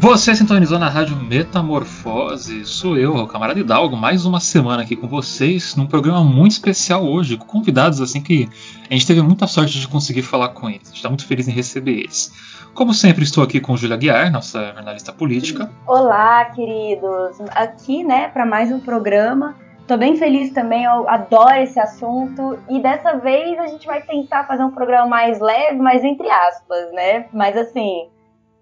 Você sintonizou na rádio Metamorfose, sou eu, o camarada Hidalgo, mais uma semana aqui com vocês, num programa muito especial hoje, com convidados assim que a gente teve muita sorte de conseguir falar com eles, a gente está muito feliz em receber eles. Como sempre, estou aqui com Júlia Guiar, nossa jornalista política. Olá, queridos, aqui né, para mais um programa. Tô bem feliz também, eu adoro esse assunto. E dessa vez a gente vai tentar fazer um programa mais leve, mas entre aspas, né? Mas assim,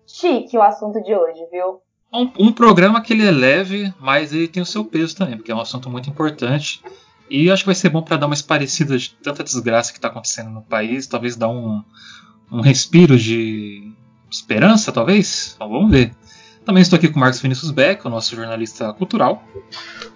chique o assunto de hoje, viu? Um, um, programa que ele é leve, mas ele tem o seu peso também, porque é um assunto muito importante. E acho que vai ser bom para dar uma parecida de tanta desgraça que está acontecendo no país, talvez dar um, um respiro de esperança, talvez? Então vamos ver. Também estou aqui com o Marcos Vinícius Beck, o nosso jornalista cultural.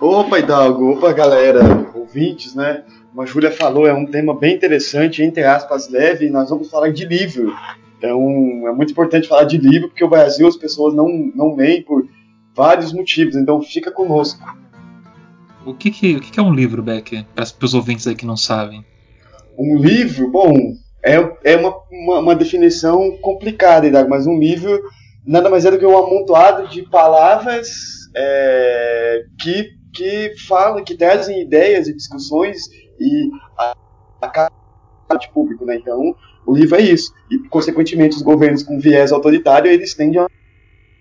Opa, Hidalgo, opa, galera, ouvintes, né? Como a Júlia falou, é um tema bem interessante, entre aspas, leve, e nós vamos falar de livro. Então, é muito importante falar de livro, porque o Brasil as pessoas não, não leem por vários motivos, então fica conosco. O que, que, o que é um livro, Becker, para os ouvintes aí que não sabem? Um livro, bom, é, é uma, uma, uma definição complicada, mas um livro nada mais é do que um amontoado de palavras é, que, que falam, que trazem ideias e discussões e a, a de público, né? Então, o livro é isso. E, consequentemente, os governos com viés autoritário, eles tendem a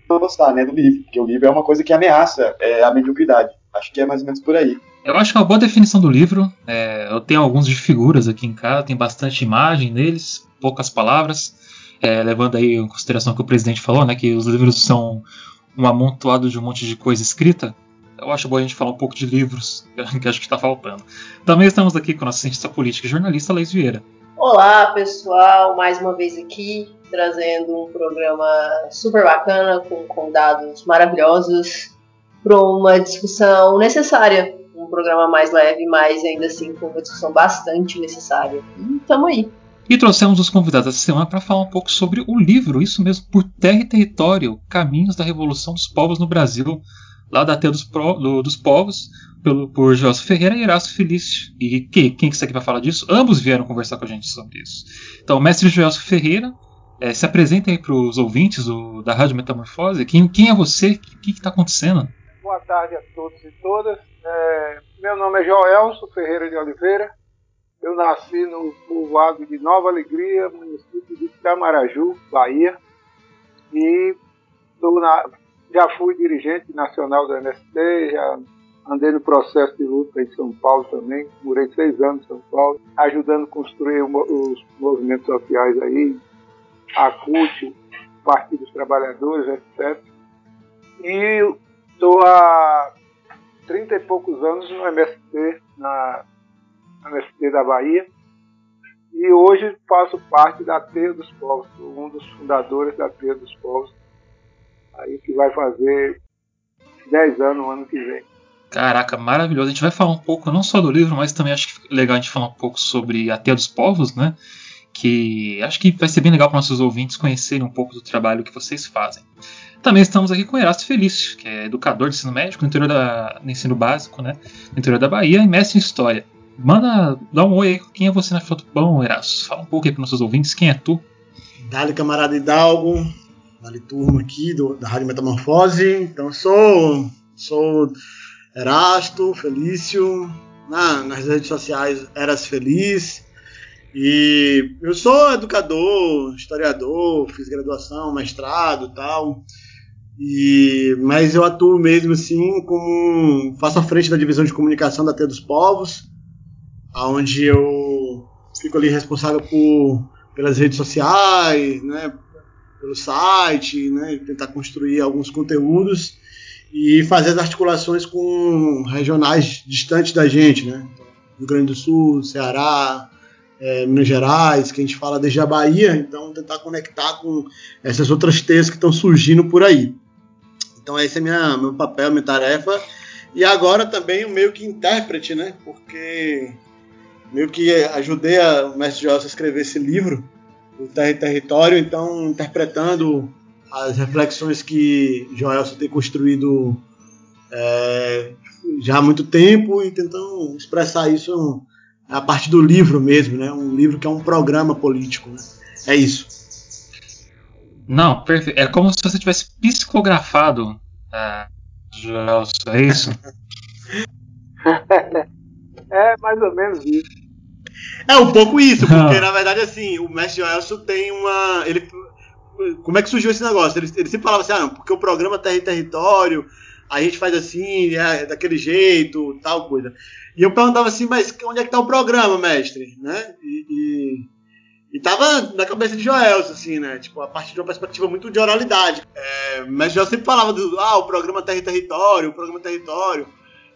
gostar né, do livro, porque o livro é uma coisa que ameaça é, a mediocridade. Acho que é mais ou menos por aí. Eu acho que é uma boa definição do livro. É, eu tenho alguns de figuras aqui em casa, tem bastante imagem neles, poucas palavras. É, levando aí em consideração que o presidente falou, né, que os livros são um amontoado de um monte de coisa escrita. Eu acho bom a gente falar um pouco de livros, que acho que está faltando. Também estamos aqui com a nossa cientista política e jornalista Leis Vieira. Olá, pessoal, mais uma vez aqui trazendo um programa super bacana com convidados maravilhosos para uma discussão necessária, um programa mais leve, mas ainda assim com uma discussão bastante necessária. E tamo aí. E trouxemos os convidados essa semana para falar um pouco sobre o livro, isso mesmo, Por Terra e Território, Caminhos da Revolução dos Povos no Brasil, lá dos, Pro, do, dos Povos, pelo, por Gelson Ferreira e Erasto Felício. E que, quem que está aqui para falar disso? Ambos vieram conversar com a gente sobre isso. Então, mestre Gelson Ferreira, é, se apresenta aí para os ouvintes do, da Rádio Metamorfose. Quem, quem é você? O que está acontecendo? Boa tarde a todos e todas. É, meu nome é Joelso Ferreira de Oliveira. Eu nasci no povoado de Nova Alegria, município de Camaraju, Bahia. E na, já fui dirigente nacional do MST, já Andei no processo de luta em São Paulo também, morei seis anos em São Paulo, ajudando a construir os movimentos sociais aí, a CUT, Partido dos Trabalhadores, etc. E estou há trinta e poucos anos no MST, na MST da Bahia, e hoje faço parte da Teia dos Povos, um dos fundadores da Teia dos Povos, aí que vai fazer 10 anos no ano que vem. Caraca, maravilhoso. A gente vai falar um pouco não só do livro, mas também acho que é legal a gente falar um pouco sobre a Teia dos Povos, né? Que acho que vai ser bem legal para nossos ouvintes conhecerem um pouco do trabalho que vocês fazem. Também estamos aqui com Erasto Felício, que é educador de ensino médico no interior da, no ensino básico, né? No interior da Bahia e mestre em história. Manda, dá um oi aí, quem é você na do pão, Erasto? Fala um pouco aí para nossos ouvintes, quem é tu? Dali, camarada Hidalgo, Dali turma aqui do, da Rádio Metamorfose. Então, sou, sou Erasto, Felício, na, nas redes sociais Eras Feliz. E eu sou educador, historiador, fiz graduação, mestrado tal. E, mas eu atuo mesmo assim como faço a frente da divisão de comunicação da T dos Povos, onde eu fico ali responsável por, pelas redes sociais, né, pelo site, né, tentar construir alguns conteúdos e fazer as articulações com regionais distantes da gente, né? Rio Grande do Sul, Ceará, é, Minas Gerais, que a gente fala desde a Bahia, então tentar conectar com essas outras teias que estão surgindo por aí. Então esse é minha, meu papel, minha tarefa. E agora também o meio que intérprete, né? Porque meio que ajudei a, o mestre Joelson a escrever esse livro do e Território, então interpretando as reflexões que Joelson tem construído é, já há muito tempo e tentando expressar isso a partir do livro mesmo, né? Um livro que é um programa político, né? É isso. Não, perfeito. É como se você tivesse psicografado a Joelson, é isso? é mais ou menos isso. É um pouco isso, porque na verdade assim, o mestre Joelson tem uma. Ele, como é que surgiu esse negócio? Ele, ele sempre falava assim, ah, não, porque o programa Terra e Território, a gente faz assim, é, daquele jeito, tal coisa. E eu perguntava assim, mas onde é que tá o programa, mestre? Né? E, e, e tava na cabeça de Joelson, assim, né? Tipo, a partir de uma perspectiva muito de oralidade. É, o mestre Joelson sempre falava do, ah, o programa Terra e Território, o programa Território.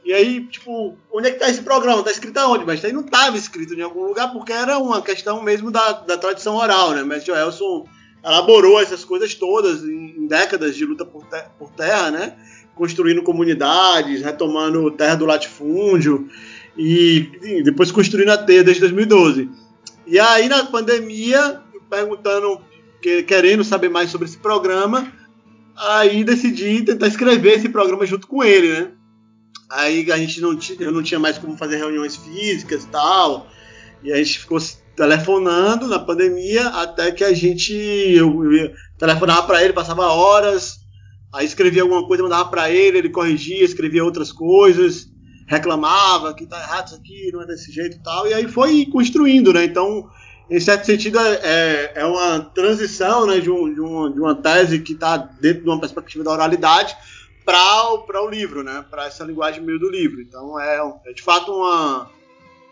E aí, tipo, onde é que tá esse programa? Tá escrito aonde? Mas aí não estava escrito em algum lugar porque era uma questão mesmo da, da tradição oral, né? Mas Joelson elaborou essas coisas todas em, em décadas de luta por, por, terra, né? Construindo comunidades, retomando terra do latifúndio e, e depois construindo a T desde 2012. E aí na pandemia, perguntando, querendo saber mais sobre esse programa, aí decidi tentar escrever esse programa junto com ele, né? Aí a gente não eu não tinha mais como fazer reuniões físicas e tal. E a gente ficou telefonando na pandemia até que a gente eu, eu telefonava para ele, passava horas, aí escrevia alguma coisa, mandava para ele, ele corrigia, escrevia outras coisas, reclamava que tá errado isso aqui, não é desse jeito e tal. E aí foi construindo, né? Então, em certo sentido, é, é, é uma transição né, de, um, de, de uma tese que está dentro de uma perspectiva da oralidade para o livro, né? Para essa linguagem meio do livro. Então é, é de fato uma,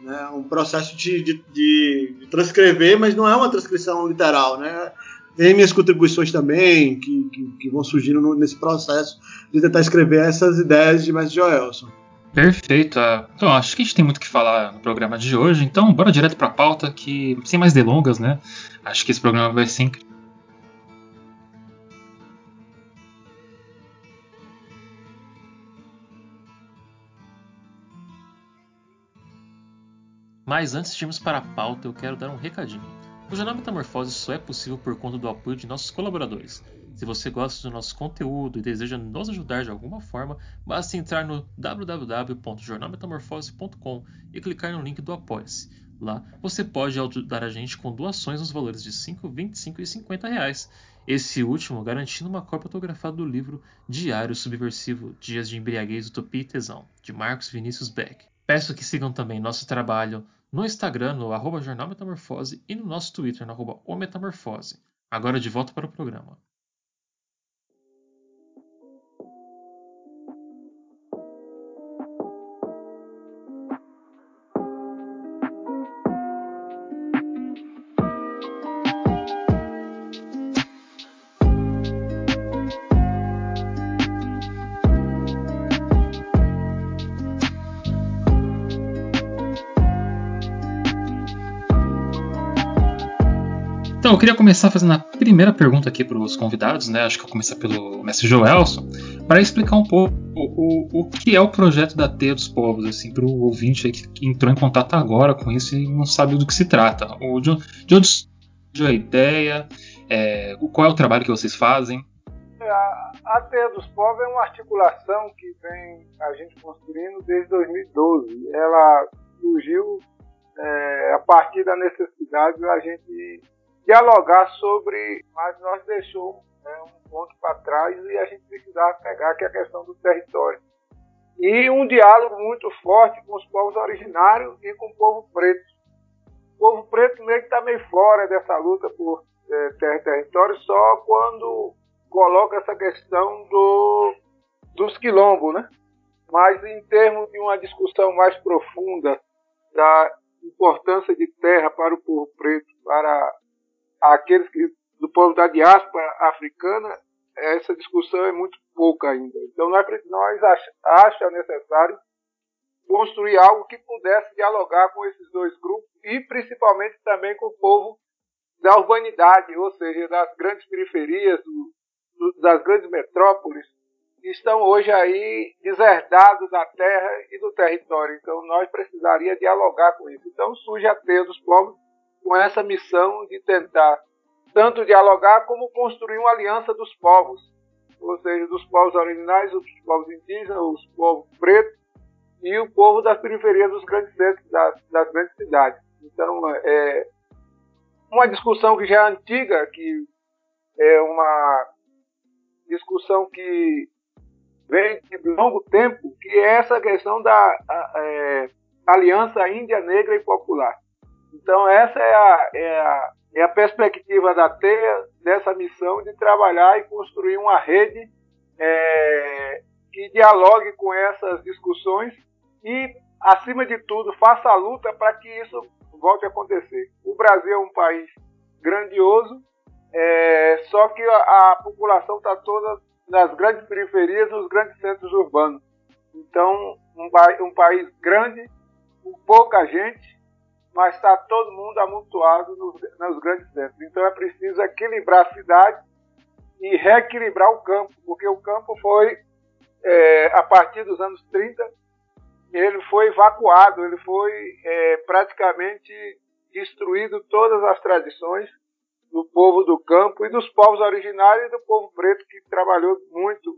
né, um processo de, de, de, transcrever, mas não é uma transcrição literal, né? Tem minhas contribuições também que, que, que vão surgindo no, nesse processo de tentar escrever essas ideias de Mestre Joelson. Perfeito. Ah, então, acho que a gente tem muito que falar no programa de hoje, então bora direto para a pauta, que sem mais delongas, né? Acho que esse programa vai ser Mas antes de irmos para a pauta, eu quero dar um recadinho. O Jornal Metamorfose só é possível por conta do apoio de nossos colaboradores. Se você gosta do nosso conteúdo e deseja nos ajudar de alguma forma, basta entrar no www.jornalmetamorfose.com e clicar no link do Apoia-se. Lá você pode ajudar a gente com doações nos valores de 5, 25 e 50 reais. Esse último garantindo uma cópia autografada do livro Diário Subversivo Dias de Embriaguez, Utopia e Tesão, de Marcos Vinícius Beck. Peço que sigam também nosso trabalho no Instagram, no arroba Jornal Metamorfose, e no nosso Twitter, no arroba O Metamorfose. Agora de volta para o programa. Eu queria começar fazendo a primeira pergunta aqui para os convidados, né? Acho que eu vou começar pelo mestre Joelson, para explicar um pouco o, o, o, que é o projeto da Teia dos Povos, assim, para o ouvinte que, que, entrou em contato agora com isso e não sabe do que se trata. O, de, de onde surgiu a ideia? É, qual é o trabalho que vocês fazem? A, a Teia dos Povos é uma articulação que vem a gente construindo desde 2012. Ela surgiu é, a partir da necessidade da gente dialogar sobre, mas nós deixou né, um ponto para trás e a gente precisava pegar, que a questão do território. E um diálogo muito forte com os povos originários e com o povo preto. O povo preto meio que está meio fora dessa luta por é, terra e território só quando coloca essa questão do, dos quilombos, né? Mas em termos de uma discussão mais profunda da importância de terra para o povo preto, para aqueles que, do povo da diáspora africana, essa discussão é muito pouca ainda. Então nós, nós ach, acha necessário construir algo que pudesse dialogar com esses dois grupos e principalmente também com o povo da urbanidade, ou seja, das grandes periferias, do, das grandes metrópoles, que estão hoje aí deserdados da terra e do território. Então nós precisaria dialogar com isso. Então surge a teia dos povos com essa missão de tentar tanto dialogar como construir uma aliança dos povos, ou seja, dos povos originais, os povos indígenas, os povos pretos e o povo das periferias dos grandes centros, das, das grandes cidades. Então, é uma discussão que já é antiga, que é uma discussão que vem de longo tempo, que é essa questão da a, é, aliança índia, negra e popular. Então, essa é a, é a, é a perspectiva da TEA, dessa missão de trabalhar e construir uma rede é, que dialogue com essas discussões e, acima de tudo, faça a luta para que isso volte a acontecer. O Brasil é um país grandioso, é, só que a, a população está toda nas grandes periferias, nos grandes centros urbanos. Então, um, um país grande, com pouca gente, mas está todo mundo amontoado nos, nos, grandes centros. Então é preciso equilibrar a cidade e reequilibrar o campo, porque o campo foi, é, a partir dos anos 30, ele foi evacuado, ele foi é, praticamente destruído todas as tradições do povo do campo e dos povos originários e do povo preto que trabalhou muito,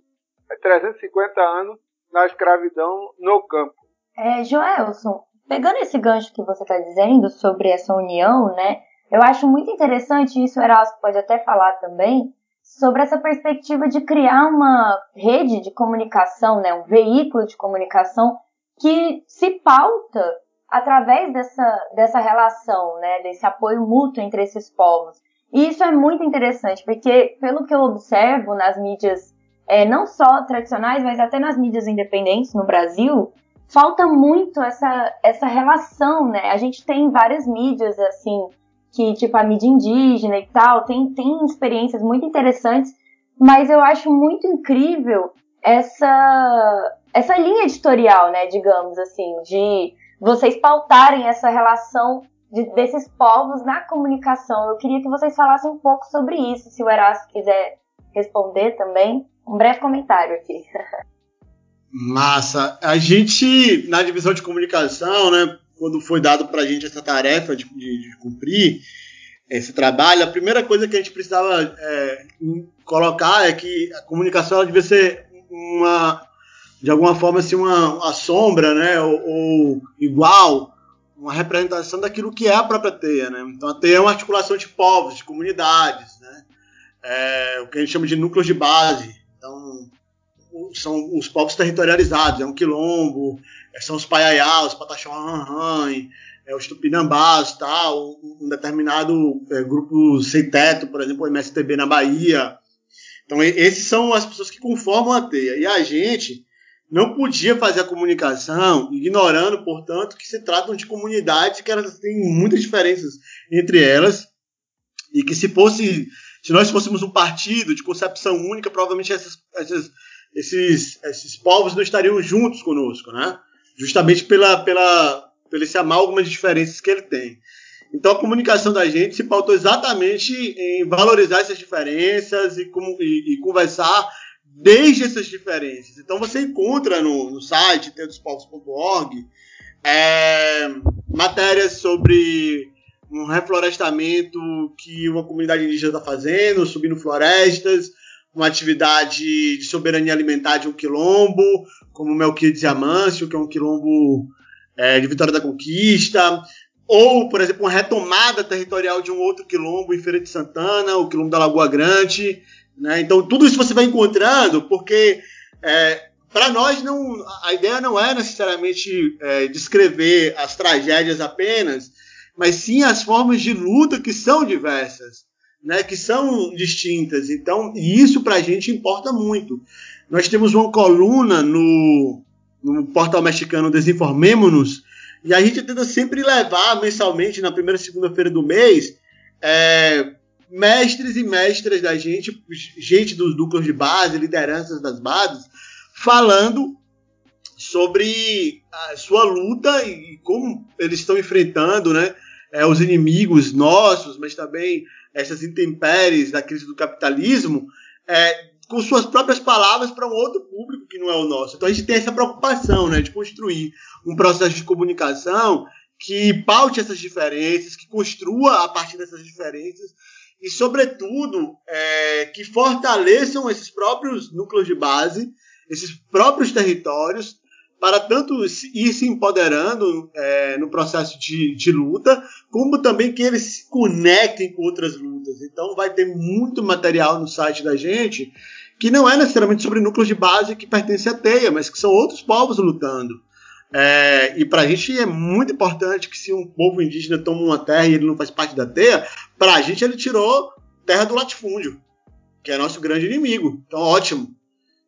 350 anos, na escravidão no campo. É, Joelson, pegando esse gancho que você está dizendo sobre essa união, né? Eu acho muito interessante, isso Erasmo pode até falar também, sobre essa perspectiva de criar uma rede de comunicação, né, um veículo de comunicação que se pauta através dessa, dessa relação, né, desse apoio mútuo entre esses povos. E isso é muito interessante, porque pelo que eu observo nas mídias, é, não só tradicionais, mas até nas mídias independentes no Brasil, falta muito essa, essa relação, né? A gente tem várias mídias, assim, que, tipo, a mídia indígena e tal, tem, tem experiências muito interessantes, mas eu acho muito incrível essa, essa linha editorial, né, digamos assim, de vocês pautarem essa relação de, desses povos na comunicação. Eu queria que vocês falassem um pouco sobre isso, se o Erasmo quiser responder também. Um breve comentário aqui. Massa. A gente, na divisão de comunicação, né, quando foi dado para a gente essa tarefa de, de, de, cumprir esse trabalho, a primeira coisa que a gente precisava é, colocar é que a comunicação ela devia ser uma, de alguma forma, assim, uma, uma sombra, né, ou, ou igual uma representação daquilo que é a própria teia, né? Então a teia é uma articulação de povos, de comunidades, né? É, o que a gente chama de núcleos de base. Então são os povos territorializados, é um quilombo, é, são os paiaiá, os pataxauanhan, é, os tupinambás, tal, um determinado é, grupo sem teto, por exemplo, o MSTB na Bahia. Então esses são as pessoas que conformam a teia. E a gente não podia fazer a comunicação, ignorando, portanto, que se tratam de comunidades que elas têm muitas diferenças entre elas e que se fosse, se nós fôssemos um partido de concepção única, provavelmente essas, essas, esses, esses povos não estariam juntos conosco, né? Justamente pela, pela, pelo esse amálgama de diferenças que ele tem. Então a comunicação da gente se pautou exatamente em valorizar essas diferenças e, e, e conversar desde essas diferenças. Então você encontra no, no site tendospovos.org é, matérias sobre um reflorestamento que uma comunidade indígena está fazendo, subindo florestas, uma atividade de soberania alimentar de um quilombo, como o Melquiades Amâncio, que é um quilombo é, de Vitória da Conquista, ou, por exemplo, uma retomada territorial de um outro quilombo em Feira de Santana, o quilombo da Lagoa Grande, né? Então, tudo isso você vai encontrando, porque é, para nós não, a ideia não é necessariamente é, descrever as tragédias apenas, mas sim as formas de luta que são diversas, né? que são distintas. Então, e isso para a gente importa muito. Nós temos uma coluna no, no portal mexicano Desinformemos-nos, e a gente tenta sempre levar mensalmente, na primeira segunda-feira do mês, é, mestres e mestras da gente, gente dos núcleos de base, lideranças das bases, falando sobre a sua luta e como eles estão enfrentando né, é, os inimigos nossos, mas também essas intempéries da crise do capitalismo, é, com suas próprias palavras para um outro público que não é o nosso. Então a gente tem essa preocupação né, de construir um processo de comunicação que paute essas diferenças, que construa a partir dessas diferenças e, sobretudo, é, que fortaleçam esses próprios núcleos de base, esses próprios territórios, para tanto ir se empoderando é, no processo de, de, luta, como também que eles se conectem com outras lutas. Então, vai ter muito material no site da gente que não é necessariamente sobre núcleos de base que pertencem à teia, mas que são outros povos lutando. É, e para a gente é muito importante que se um povo indígena toma uma terra e ele não faz parte da teia, para a gente ele tirou terra do latifúndio, que é nosso grande inimigo. Então, ótimo.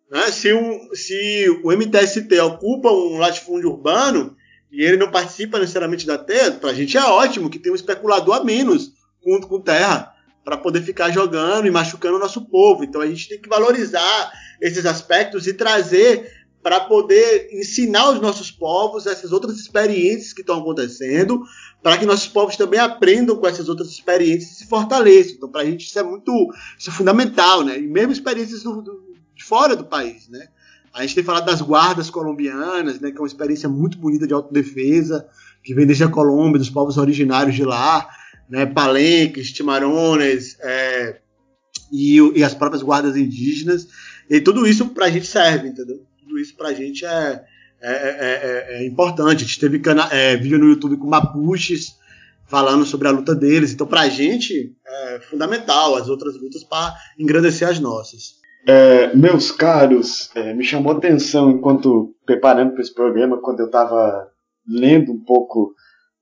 Né? Se, um, se o MTST ocupa um latifúndio urbano e ele não participa necessariamente da teia, para a gente é ótimo que tem um especulador a menos junto com terra para poder ficar jogando e machucando o nosso povo. Então a gente tem que valorizar esses aspectos e trazer para poder ensinar os nossos povos essas outras experiências que estão acontecendo, para que nossos povos também aprendam com essas outras experiências e se fortaleçam. Então, para a gente isso é muito isso é fundamental, né? E mesmo experiências do, do, fora do país, né? A gente tem falado das guardas colombianas, né? Que é uma experiência muito bonita de autodefesa, que vem desde a Colômbia, dos povos originários de lá, né? Palenques, Timarones, é, e, e as próprias guardas indígenas. E tudo isso para a gente serve, entendeu? tudo isso para a gente é, é, é, é, importante. A gente teve cana vídeo no YouTube com Mapuches falando sobre a luta deles. Então, para a gente é fundamental as outras lutas para engrandecer as nossas. É, meus caros, é, me chamou a atenção enquanto preparando para esse programa, quando eu estava lendo um pouco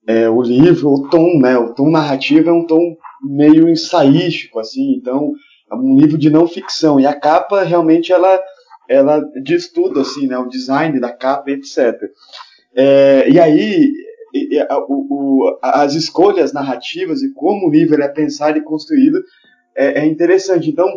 é, o livro, o tom, né, o tom narrativo é um tom meio ensaístico, assim, então é um livro de não ficção e a capa realmente ela ela diz tudo, assim, né? O design da capa, etc. É, e aí, e, a, o, as escolhas narrativas e como o livro é pensado e construído é, é interessante. Então,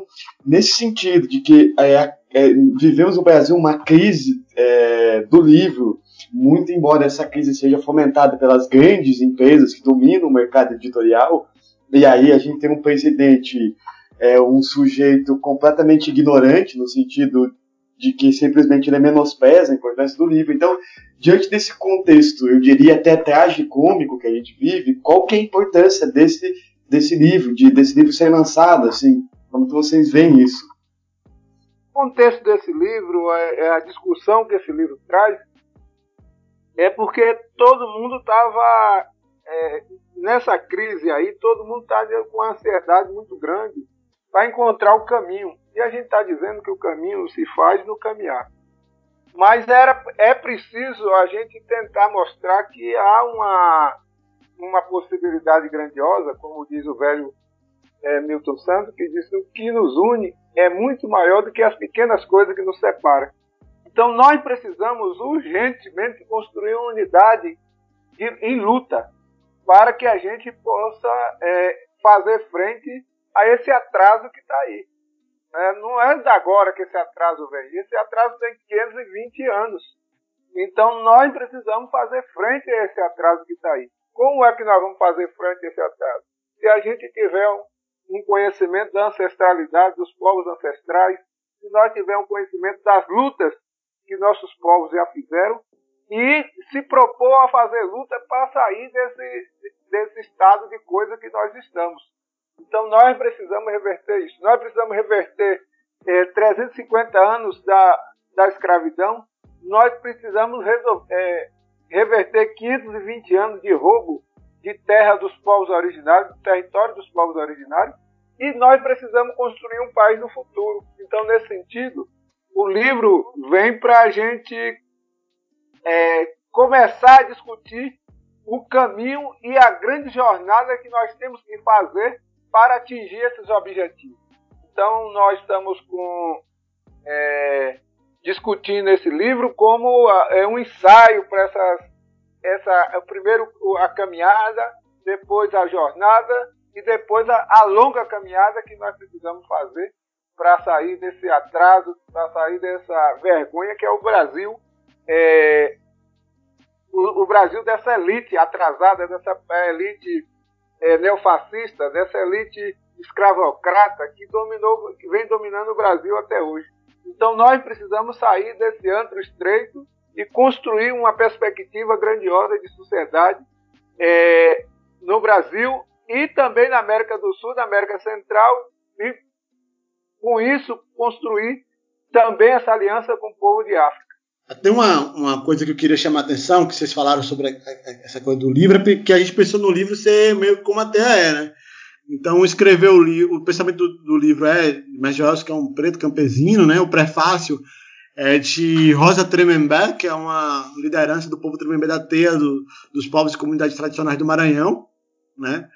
nesse sentido de que é, é vivemos no Brasil uma crise é, do livro, muito embora essa crise seja fomentada pelas grandes empresas que dominam o mercado editorial, e aí a gente tem um presidente, é, um sujeito completamente ignorante no sentido de que simplesmente ele menospreza a importância do livro. Então, diante desse contexto, eu diria até tragicômico que a gente vive, qual que é a importância desse, desse livro, de, desse livro ser lançado, assim, como que vocês veem isso? O contexto desse livro, é, é a discussão que esse livro traz, é porque todo mundo estava é, nessa crise aí, todo mundo está com uma ansiedade muito grande para encontrar o caminho. E a gente está dizendo que o caminho se faz no caminhar. Mas era, é preciso a gente tentar mostrar que há uma, uma possibilidade grandiosa, como diz o velho é, Milton Santos, que diz que o que nos une é muito maior do que as pequenas coisas que nos separam. Então nós precisamos urgentemente construir uma unidade de, em luta para que a gente possa é, fazer frente a esse atraso que está aí. É, não é de agora que esse atraso vem. Esse atraso tem 520 anos. Então nós precisamos fazer frente a esse atraso que está aí. Como é que nós vamos fazer frente a esse atraso? Se a gente tiver um conhecimento da ancestralidade dos povos ancestrais, se nós tivermos um conhecimento das lutas que nossos povos já fizeram e se propor a fazer luta para sair desse, desse estado de coisa que nós estamos. Então nós precisamos reverter isso. Nós precisamos reverter é, 350 anos da, da escravidão. Nós precisamos resolver, é, reverter 520 anos de roubo de terra dos povos originários, do território dos povos originários. E nós precisamos construir um país no futuro. Então, nesse sentido, o livro vem para a gente é, começar a discutir o caminho e a grande jornada que nós temos que fazer para atingir esses objetivos. Então, nós estamos com, é, discutindo esse livro como é um ensaio para essas, essa, primeiro a caminhada, depois a jornada e depois a, a longa caminhada que nós precisamos fazer para sair desse atraso, para sair dessa vergonha que é o Brasil, é, o, o, Brasil dessa elite atrasada, dessa elite é, neofascista, dessa elite escravocrata que dominou, que vem dominando o Brasil até hoje. Então nós precisamos sair desse antro estreito e construir uma perspectiva grandiosa de sociedade é, no Brasil e também na América do Sul, na América Central, e com isso construir também essa aliança com o povo de África. Tem uma, uma coisa que eu queria chamar a atenção, que vocês falaram sobre a, a, essa coisa do livro, que a gente pensou no livro ser meio como até é, né? Então, escreveu o, livro, o pensamento do, do livro é Majorski, que é um preto campesino, né? O prefácio é de Rosa Tremembé, que é uma liderança do povo Tremembé da Teia, do, dos povos e comunidades tradicionais do Maranhão, né?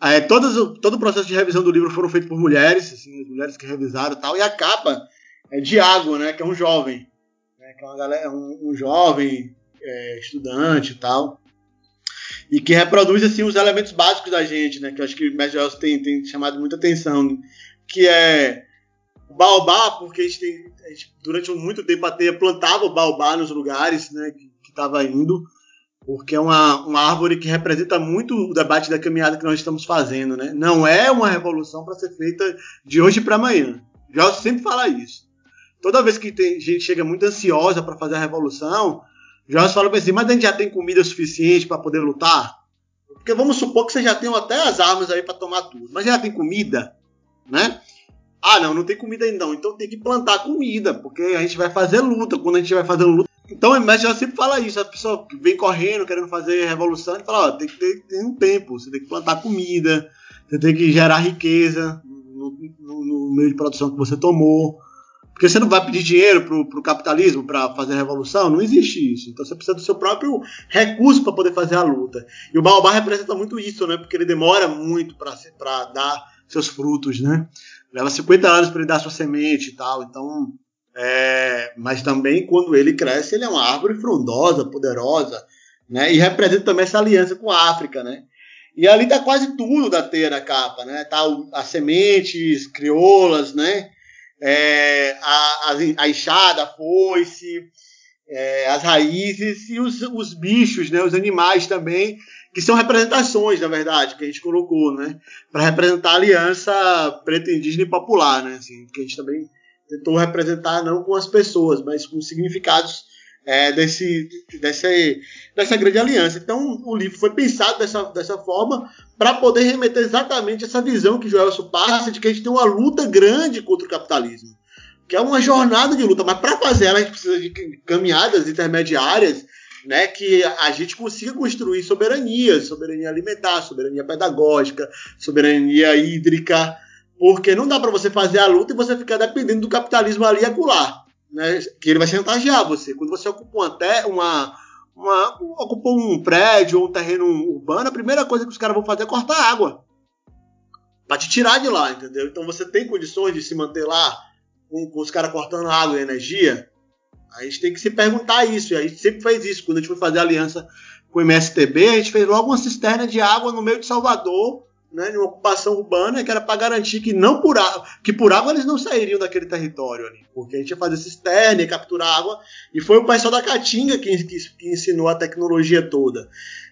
É, todos, todo o processo de revisão do livro foram feitos por mulheres, assim, as mulheres que revisaram e tal, e a capa é de Água, né? Que é um jovem, né, que é uma galera, um, um jovem é, estudante e tal e que reproduz assim os elementos básicos da gente, né? Que eu acho que o Mestre Wells tem, tem chamado muita atenção, que é o baobá, porque a gente, tem, a gente durante muito tempo até plantava o baobá nos lugares, né? Que estava indo, porque é uma, uma árvore que representa muito o debate da caminhada que nós estamos fazendo, né? Não é uma revolução para ser feita de hoje para amanhã. Já sempre fala isso. Toda vez que tem gente chega muito ansiosa para fazer a revolução, Jorge fala assim, mas a gente já tem comida suficiente para poder lutar? Porque vamos supor que você já tem até as armas aí para tomar tudo, mas já tem comida, né? Ah, não, não tem comida ainda não, então tem que plantar comida, porque a gente vai fazer luta, quando a gente vai fazer luta. Então o mestre já sempre fala isso, a pessoa vem correndo, querendo fazer revolução, ele fala, ó, tem que ter, ter um tempo, você tem que plantar comida, você tem que gerar riqueza no, no, no meio de produção que você tomou. Porque você não vai pedir dinheiro para o capitalismo para fazer a revolução, não existe isso. Então você precisa do seu próprio recurso para poder fazer a luta. E o baobá representa muito isso, né? Porque ele demora muito para dar seus frutos, né? Leva 50 anos para ele dar sua semente e tal. Então, é... mas também quando ele cresce, ele é uma árvore frondosa, poderosa, né? E representa também essa aliança com a África, né? E ali tá quase tudo da teia da capa, né? Tá as sementes crioulas, né? É, a, enxada, a foice, é, as raízes e os, os bichos, né, os animais também, que são representações, na verdade, que a gente colocou, né, para representar a aliança preta indígena e popular, né, assim, que a gente também tentou representar não com as pessoas, mas com significados é, desse, dessa, grande aliança. Então, o livro foi pensado dessa, dessa forma para poder remeter exatamente essa visão que Joelson passa de que a gente tem uma luta grande contra o capitalismo, que é uma jornada de luta, mas para fazer ela a gente precisa de caminhadas intermediárias, né, que a gente consiga construir soberania, soberania alimentar, soberania pedagógica, soberania hídrica, porque não dá para você fazer a luta e você ficar dependendo do capitalismo ali e acular né, que ele vai chantagear você. Quando você ocupa uma, uma, uma ocupa um prédio ou um terreno urbano, a primeira coisa que os caras vão fazer é cortar água para te tirar de lá, entendeu? Então você tem condições de se manter lá com, com os caras cortando água e energia? A gente tem que se perguntar isso, e a gente sempre fez isso. Quando a gente foi fazer aliança com o MSTB, a gente fez logo uma cisterna de água no meio de Salvador, né, de uma ocupação urbana, que era para garantir que não por água, que por água eles não sairiam daquele território ali, porque a gente ia fazer cisterna, ia capturar água, e foi o pessoal da Caatinga que, que, que, ensinou a tecnologia toda.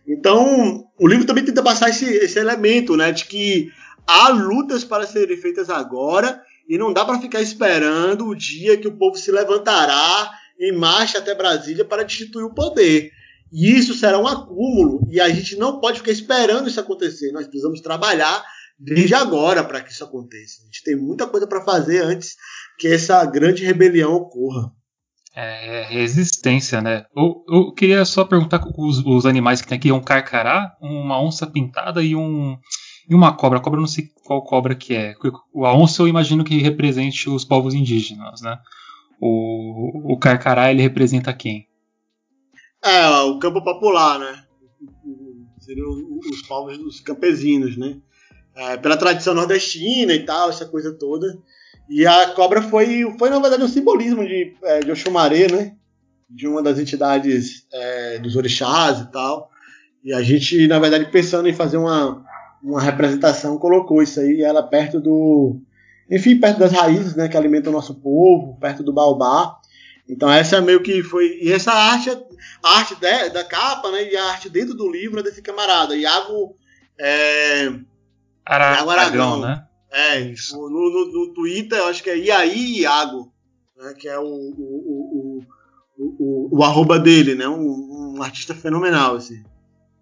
Então, o livro também tenta passar esse, esse elemento, né, de que há lutas para serem feitas agora e não dá para ficar esperando o dia que o povo se levantará em marcha até Brasília para destituir o poder. E isso será um acúmulo e a gente não pode ficar esperando isso acontecer. Nós precisamos trabalhar desde agora para que isso aconteça. A gente tem muita coisa para fazer antes que essa grande rebelião ocorra. É, é resistência, né? Eu, eu queria só perguntar os, os animais que tem aqui: um carcará, uma onça pintada e um e uma cobra. A cobra eu não sei qual cobra que é. A onça eu imagino que represente os povos indígenas, né? O, o carcará ele representa quem? É, o campo popular, né? Seriam os povos dos campesinos, né? É, pela tradição nordestina e tal, essa coisa toda. E a cobra foi, foi na verdade, um simbolismo de, é, de Oxumaré, né? De uma das entidades é, dos orixás e tal. E a gente, na verdade, pensando em fazer uma, uma representação, colocou isso aí, ela perto do. Enfim, perto das raízes, né? Que alimentam o nosso povo, perto do baobá. Então essa é meio que foi. E essa arte, a arte de, da capa, né? E a arte dentro do livro é desse camarada, Iago. É, Ara, Iago Aragão, né? É, isso. No, no, no, Twitter eu acho que é Iaí Iago, né? Que é o, o, o, o, o, o arroba dele, né? Um, um, artista fenomenal, assim.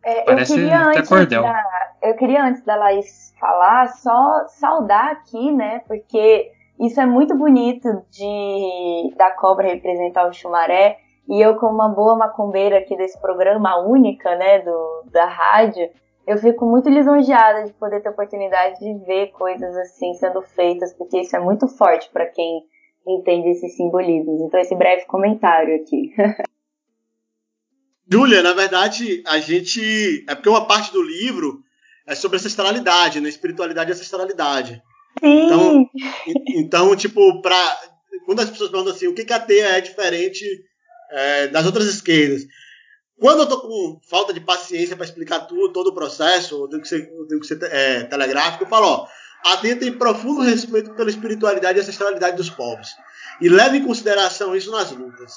É, Parece eu queria até cordel. Da, eu queria antes da Laís falar, só saudar aqui, né? Porque isso é muito bonito de da cobra representar o chumaré. E eu, como uma boa macumbeira aqui desse programa, única, né, do, da rádio, eu fico muito lisonjeada de poder ter a oportunidade de ver coisas assim sendo feitas, porque isso é muito forte para quem entende esses simbolismos. Então, esse breve comentário aqui. Júlia, na verdade, a gente. É porque uma parte do livro é sobre ancestralidade, né? Espiritualidade e ancestralidade. Sim! Então, então tipo, pra, quando as pessoas perguntam assim, o que, que a teia é diferente é, das outras esquerdas? Quando eu tô com falta de paciência para explicar tudo, todo o processo, eu tenho que ser, eu tenho que ser é, telegráfico, eu falo, ó, a teia tem profundo respeito pela espiritualidade e ancestralidade dos povos. E leva em consideração isso nas lutas.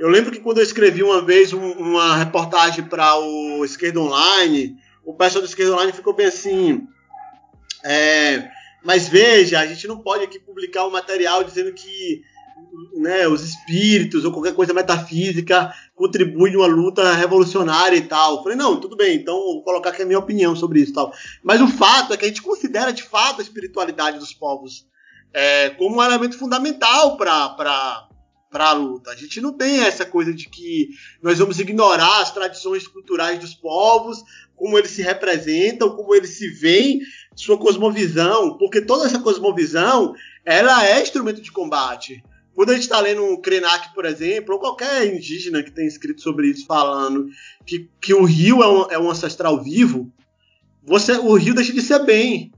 Eu lembro que quando eu escrevi uma vez um, uma reportagem para o Esquerda Online, o pessoal do Esquerda Online ficou bem assim. É, mas veja, a gente não pode aqui publicar um material dizendo que né, os espíritos ou qualquer coisa metafísica contribuem uma luta revolucionária e tal. Falei, não, tudo bem, então vou colocar aqui a minha opinião sobre isso e tal. Mas o fato é que a gente considera de fato a espiritualidade dos povos é, como um elemento fundamental para a luta. A gente não tem essa coisa de que nós vamos ignorar as tradições culturais dos povos, como eles se representam, como eles se veem, sua cosmovisão, porque toda essa cosmovisão ela é instrumento de combate. Quando a gente está lendo um Krenak, por exemplo, ou qualquer indígena que tenha escrito sobre isso, falando que, que o rio é um, é um ancestral vivo, você, o rio deixa de ser bem.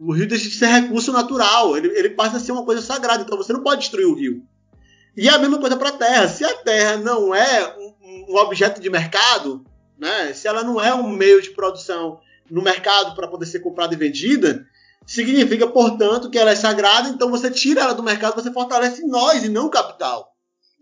O rio deixa de ser recurso natural. Ele, ele passa a ser uma coisa sagrada. Então você não pode destruir o rio. E é a mesma coisa para a Terra. Se a Terra não é um, um, objeto de mercado, né? se ela não é um meio de produção no mercado para poder ser comprada e vendida, significa, portanto, que ela é sagrada. Então você tira ela do mercado, você fortalece nós e não o capital.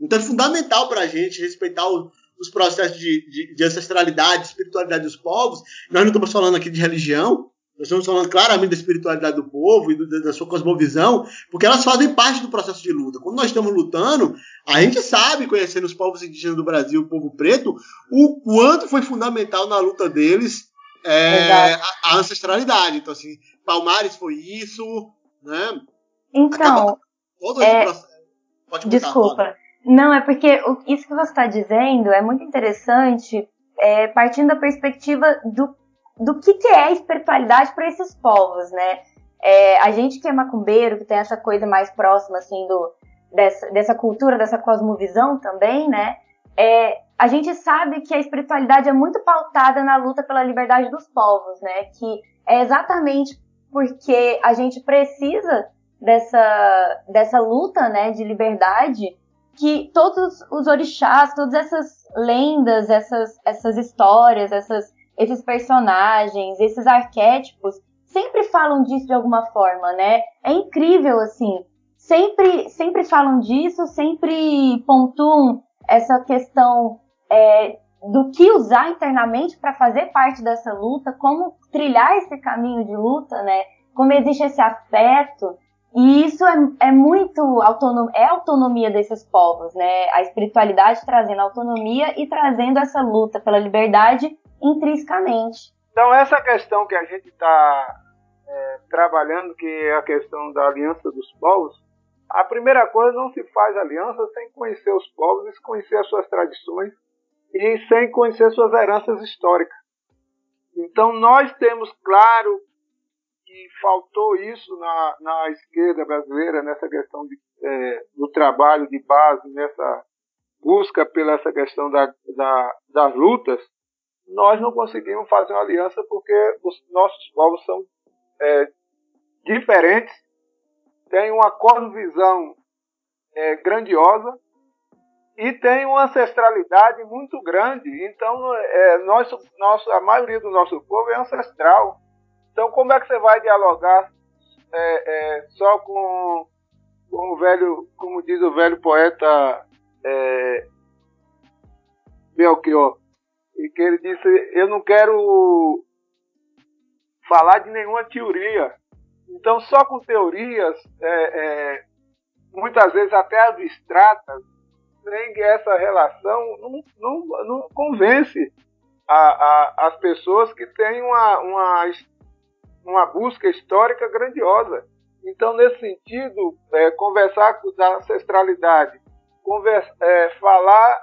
Então é fundamental para a gente respeitar o, os processos de, de, de ancestralidade, espiritualidade dos povos. Nós não estamos falando aqui de religião, nós estamos falando claramente da espiritualidade do povo e do, da sua cosmovisão, porque elas fazem parte do processo de luta. Quando nós estamos lutando, a gente sabe, conhecendo os povos indígenas do Brasil, o povo preto, o quanto foi fundamental na luta deles é, a, a, ancestralidade. Então, assim, Palmares foi isso, né? Então, todo esse é... processo. Pode contar, Desculpa. Não, é porque isso que você está dizendo é muito interessante, é, partindo da perspectiva do do que, que é a espiritualidade para esses povos, né? É, a gente que é macumbeiro, que tem essa coisa mais próxima, assim, do, dessa, dessa cultura, dessa cosmovisão também, né? É, a gente sabe que a espiritualidade é muito pautada na luta pela liberdade dos povos, né? Que é exatamente porque a gente precisa dessa, dessa luta, né, de liberdade, que todos os orixás, todas essas lendas, essas, essas histórias, essas esses personagens, esses arquétipos, sempre falam disso de alguma forma, né? É incrível, assim. Sempre, sempre falam disso, sempre pontuam essa questão é, do que usar internamente para fazer parte dessa luta, como trilhar esse caminho de luta, né? Como existe esse afeto. E isso é, é muito autonom, é autonomia desses povos, né? A espiritualidade trazendo autonomia e trazendo essa luta pela liberdade intrinsecamente. Então, essa questão que a gente está é, trabalhando, que é a questão da aliança dos povos, a primeira coisa, não se faz aliança sem conhecer os povos, sem conhecer as suas tradições e sem conhecer suas heranças históricas. Então, nós temos claro que faltou isso na, na esquerda brasileira, nessa questão de, é, do trabalho de base, nessa busca pela essa questão da, da, das lutas, nós não conseguimos fazer uma aliança porque os nossos povos são é, diferentes, têm uma cosmovisão é, grandiosa e tem uma ancestralidade muito grande. Então, é, nós, nosso, a maioria do nosso povo é ancestral. Então, como é que você vai dialogar é, é, só com, com o velho, como diz o velho poeta é, Belchior? E que ele disse: Eu não quero falar de nenhuma teoria. Então, só com teorias, é, é, muitas vezes até abstratas, sem essa relação não, não, não convence. a, a, as pessoas que têm uma, uma, uma busca histórica grandiosa. Então, nesse sentido, é, conversar da ancestralidade, conversa, é, falar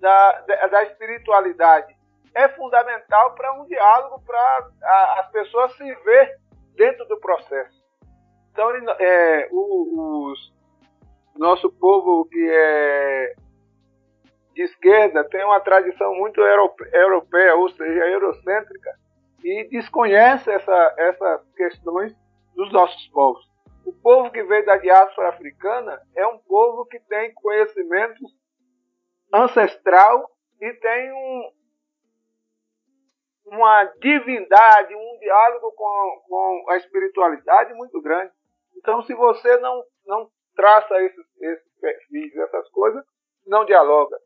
da, da espiritualidade é fundamental para um diálogo, para as pessoas se ver dentro do processo. Então, é, o, os, nosso povo que é de esquerda tem uma tradição muito europeia, ou seja, eurocêntrica, e desconhece essa, essas questões dos nossos povos. O povo que veio da diáspora africana é um povo que tem conhecimento ancestral e tem um, uma divindade, um diálogo com, com a espiritualidade muito grande. Então, se você não, não traça esses, esses perfis, essas coisas, não dialoga.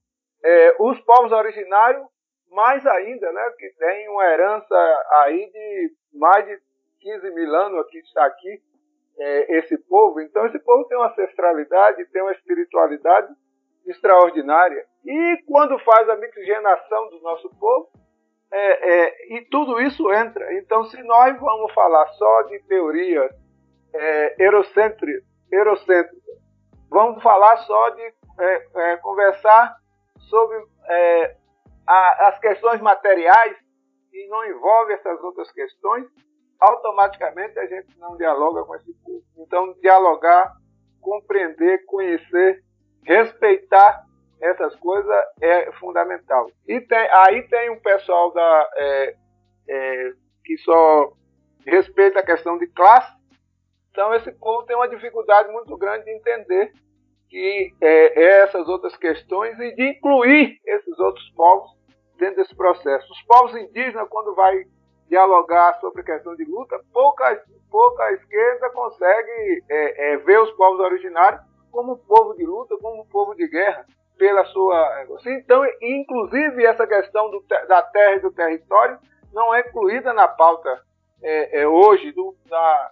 É, os povos originários, mais ainda, né, que tem uma herança aí de mais de 15 mil anos que está aqui, é, esse povo. Então, esse povo tem uma ancestralidade, tem uma espiritualidade extraordinária. E quando faz a mixigenação do nosso povo, é, é, e tudo isso entra. Então, se nós vamos falar só de teorias é, eurocêntricas, vamos falar só de é, é, conversar sobre é, a, as questões materiais e não envolve essas outras questões, automaticamente a gente não dialoga com esse povo. Então, dialogar, compreender, conhecer, respeitar essas coisas é fundamental. E tem, aí tem um pessoal da, é, é, que só respeita a questão de classe, então esse povo tem uma dificuldade muito grande de entender que é, essas outras questões e de incluir esses outros povos dentro desse processo. Os povos indígenas, quando vai dialogar sobre questão de luta, pouca, pouca esquerda consegue é, é, ver os povos originários como povo de luta, como povo de guerra, pela sua. Então, inclusive, essa questão do, da terra e do território não é incluída na pauta é, é, hoje do, da,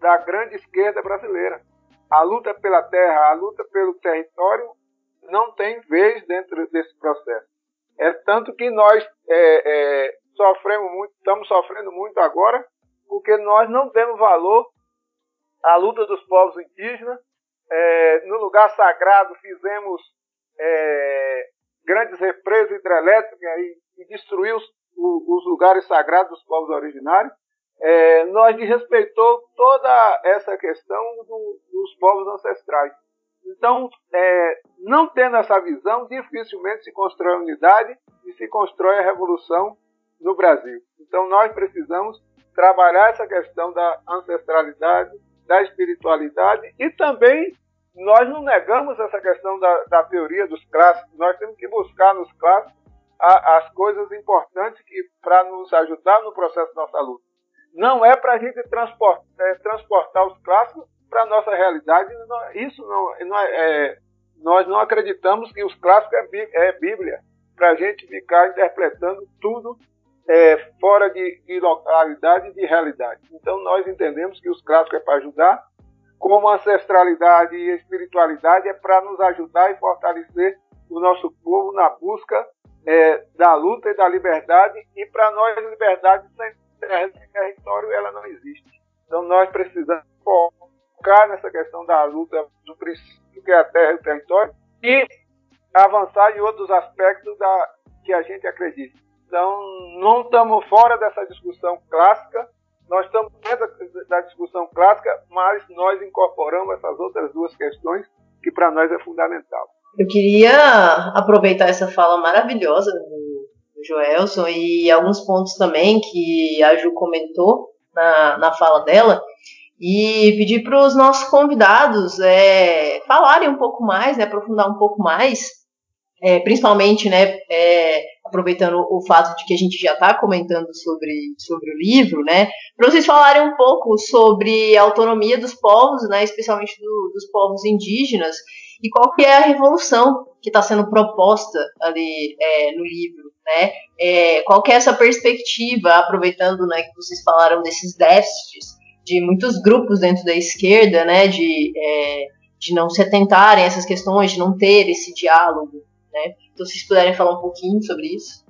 da grande esquerda brasileira a luta pela terra, a luta pelo território não tem vez dentro desse processo. É tanto que nós é, é, sofremos muito, estamos sofrendo muito agora, porque nós não demos valor à luta dos povos indígenas. É, no lugar sagrado fizemos é, grandes represas hidrelétricas e, e destruiu os, os lugares sagrados dos povos originários é, nós desrespeitou toda essa questão do, dos povos ancestrais. Então, é, não tendo essa visão, dificilmente se constrói a unidade e se constrói a revolução no Brasil. Então, nós precisamos trabalhar essa questão da ancestralidade, da espiritualidade e também nós não negamos essa questão da, da teoria dos clássicos. Nós temos que buscar nos clássicos a, as coisas importantes para nos ajudar no processo da nossa luta não é para a gente transportar, é, transportar os clássicos para a nossa realidade. Isso não, não é, é, Nós não acreditamos que os clássicos é, é Bíblia, para a gente ficar interpretando tudo é, fora de, de localidade e de realidade. Então nós entendemos que os clássicos é para ajudar, como ancestralidade e espiritualidade é para nos ajudar e fortalecer o nosso povo na busca é, da luta e da liberdade, e para nós liberdade sem território ela não existe. Então nós precisamos focar nessa questão da luta do princípio que é a terra e o território e avançar em outros aspectos da, que a gente acredita. Então não estamos fora dessa discussão clássica, nós estamos dentro da discussão clássica, mas nós incorporamos essas outras duas questões que para nós é fundamental. Eu queria aproveitar essa fala maravilhosa do Joelson e alguns pontos também que a Ju comentou na, na fala dela. E pedir para os nossos convidados é, falarem um pouco mais, né, aprofundar um pouco mais, é, principalmente, né, é, aproveitando o fato de que a gente já está comentando sobre, sobre o livro, né, para vocês falarem um pouco sobre a autonomia dos povos, né, especialmente do, dos povos indígenas, e qual que é a revolução que está sendo proposta ali é, no livro, né? É, qual que é essa perspectiva, aproveitando né, que vocês falaram desses déficits de muitos grupos dentro da esquerda, né, de, é, de não se atentarem a essas questões, de não ter esse diálogo, né? Então, se vocês puderem falar um pouquinho sobre isso.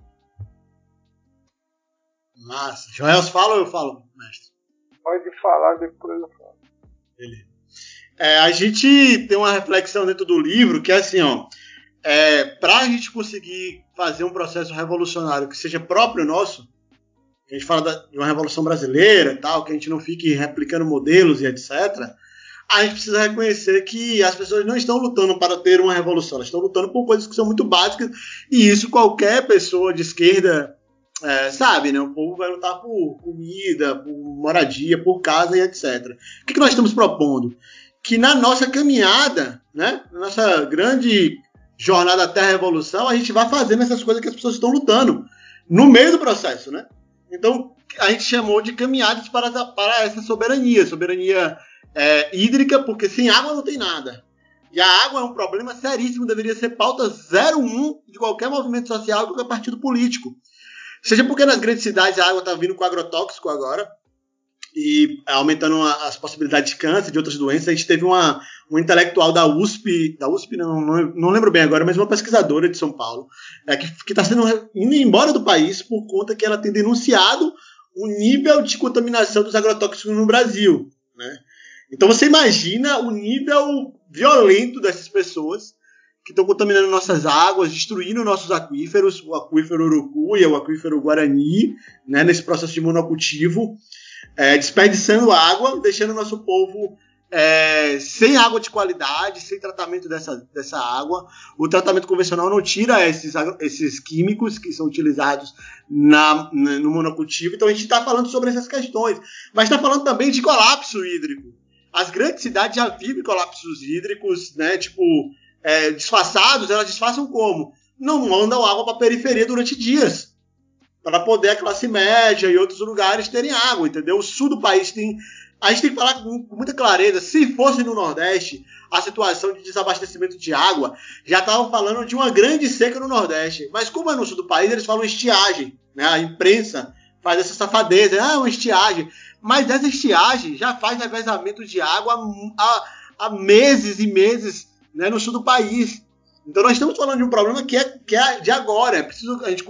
Massa. Joels, fala ou eu falo, mestre? Pode falar, depois eu falo. Beleza. É, a gente tem uma reflexão dentro do livro que é assim, ó. É, para a gente conseguir fazer um processo revolucionário que seja próprio nosso, a gente fala da, de uma revolução brasileira, tal, que a gente não fique replicando modelos e etc. A gente precisa reconhecer que as pessoas não estão lutando para ter uma revolução, elas estão lutando por coisas que são muito básicas e isso qualquer pessoa de esquerda é, sabe, né? O povo vai lutar por comida, por moradia, por casa e etc. O que, que nós estamos propondo? Que na nossa caminhada, né? Na nossa grande jornada até a revolução, a gente vai fazendo essas coisas que as pessoas estão lutando no meio do processo, né? Então, a gente chamou de caminhadas para, para essa soberania, soberania é, hídrica, porque sem água não tem nada. E a água é um problema seríssimo, deveria ser pauta 01 de qualquer movimento social, de qualquer partido político. Seja porque nas grandes cidades a água está vindo com agrotóxico agora e aumentando as possibilidades de câncer, de outras doenças. A gente teve uma, uma intelectual da USP, da USP não, não, não lembro bem agora, mas uma pesquisadora de São Paulo, é, que está sendo indo embora do país por conta que ela tem denunciado o nível de contaminação dos agrotóxicos no Brasil. Né? Então você imagina o nível violento dessas pessoas que estão contaminando nossas águas, destruindo nossos aquíferos, o aquífero Urucuia, o aquífero Guarani, né, nesse processo de monocultivo, é, desperdiçando água, deixando nosso povo é, sem água de qualidade, sem tratamento dessa, dessa água. O tratamento convencional não tira esses, esses químicos que são utilizados na no monocultivo. Então a gente está falando sobre essas questões, mas está falando também de colapso hídrico. As grandes cidades já vivem colapsos hídricos, né? Tipo, é, disfarçados, elas disfarçam como? Não mandam água para a periferia durante dias. Para poder a classe média e outros lugares terem água, entendeu? O sul do país tem. A gente tem que falar com, muita clareza. Se fosse no Nordeste, a situação de desabastecimento de água, já estavam falando de uma grande seca no Nordeste. Mas como é no sul do país, eles falam estiagem. Né? A imprensa faz essa safadeza. Ah, uma estiagem. Mas essa estiagem já faz revezamento de água há, há meses e meses né, no sul do país. Então nós estamos falando de um problema que é, que é de agora. É preciso a gente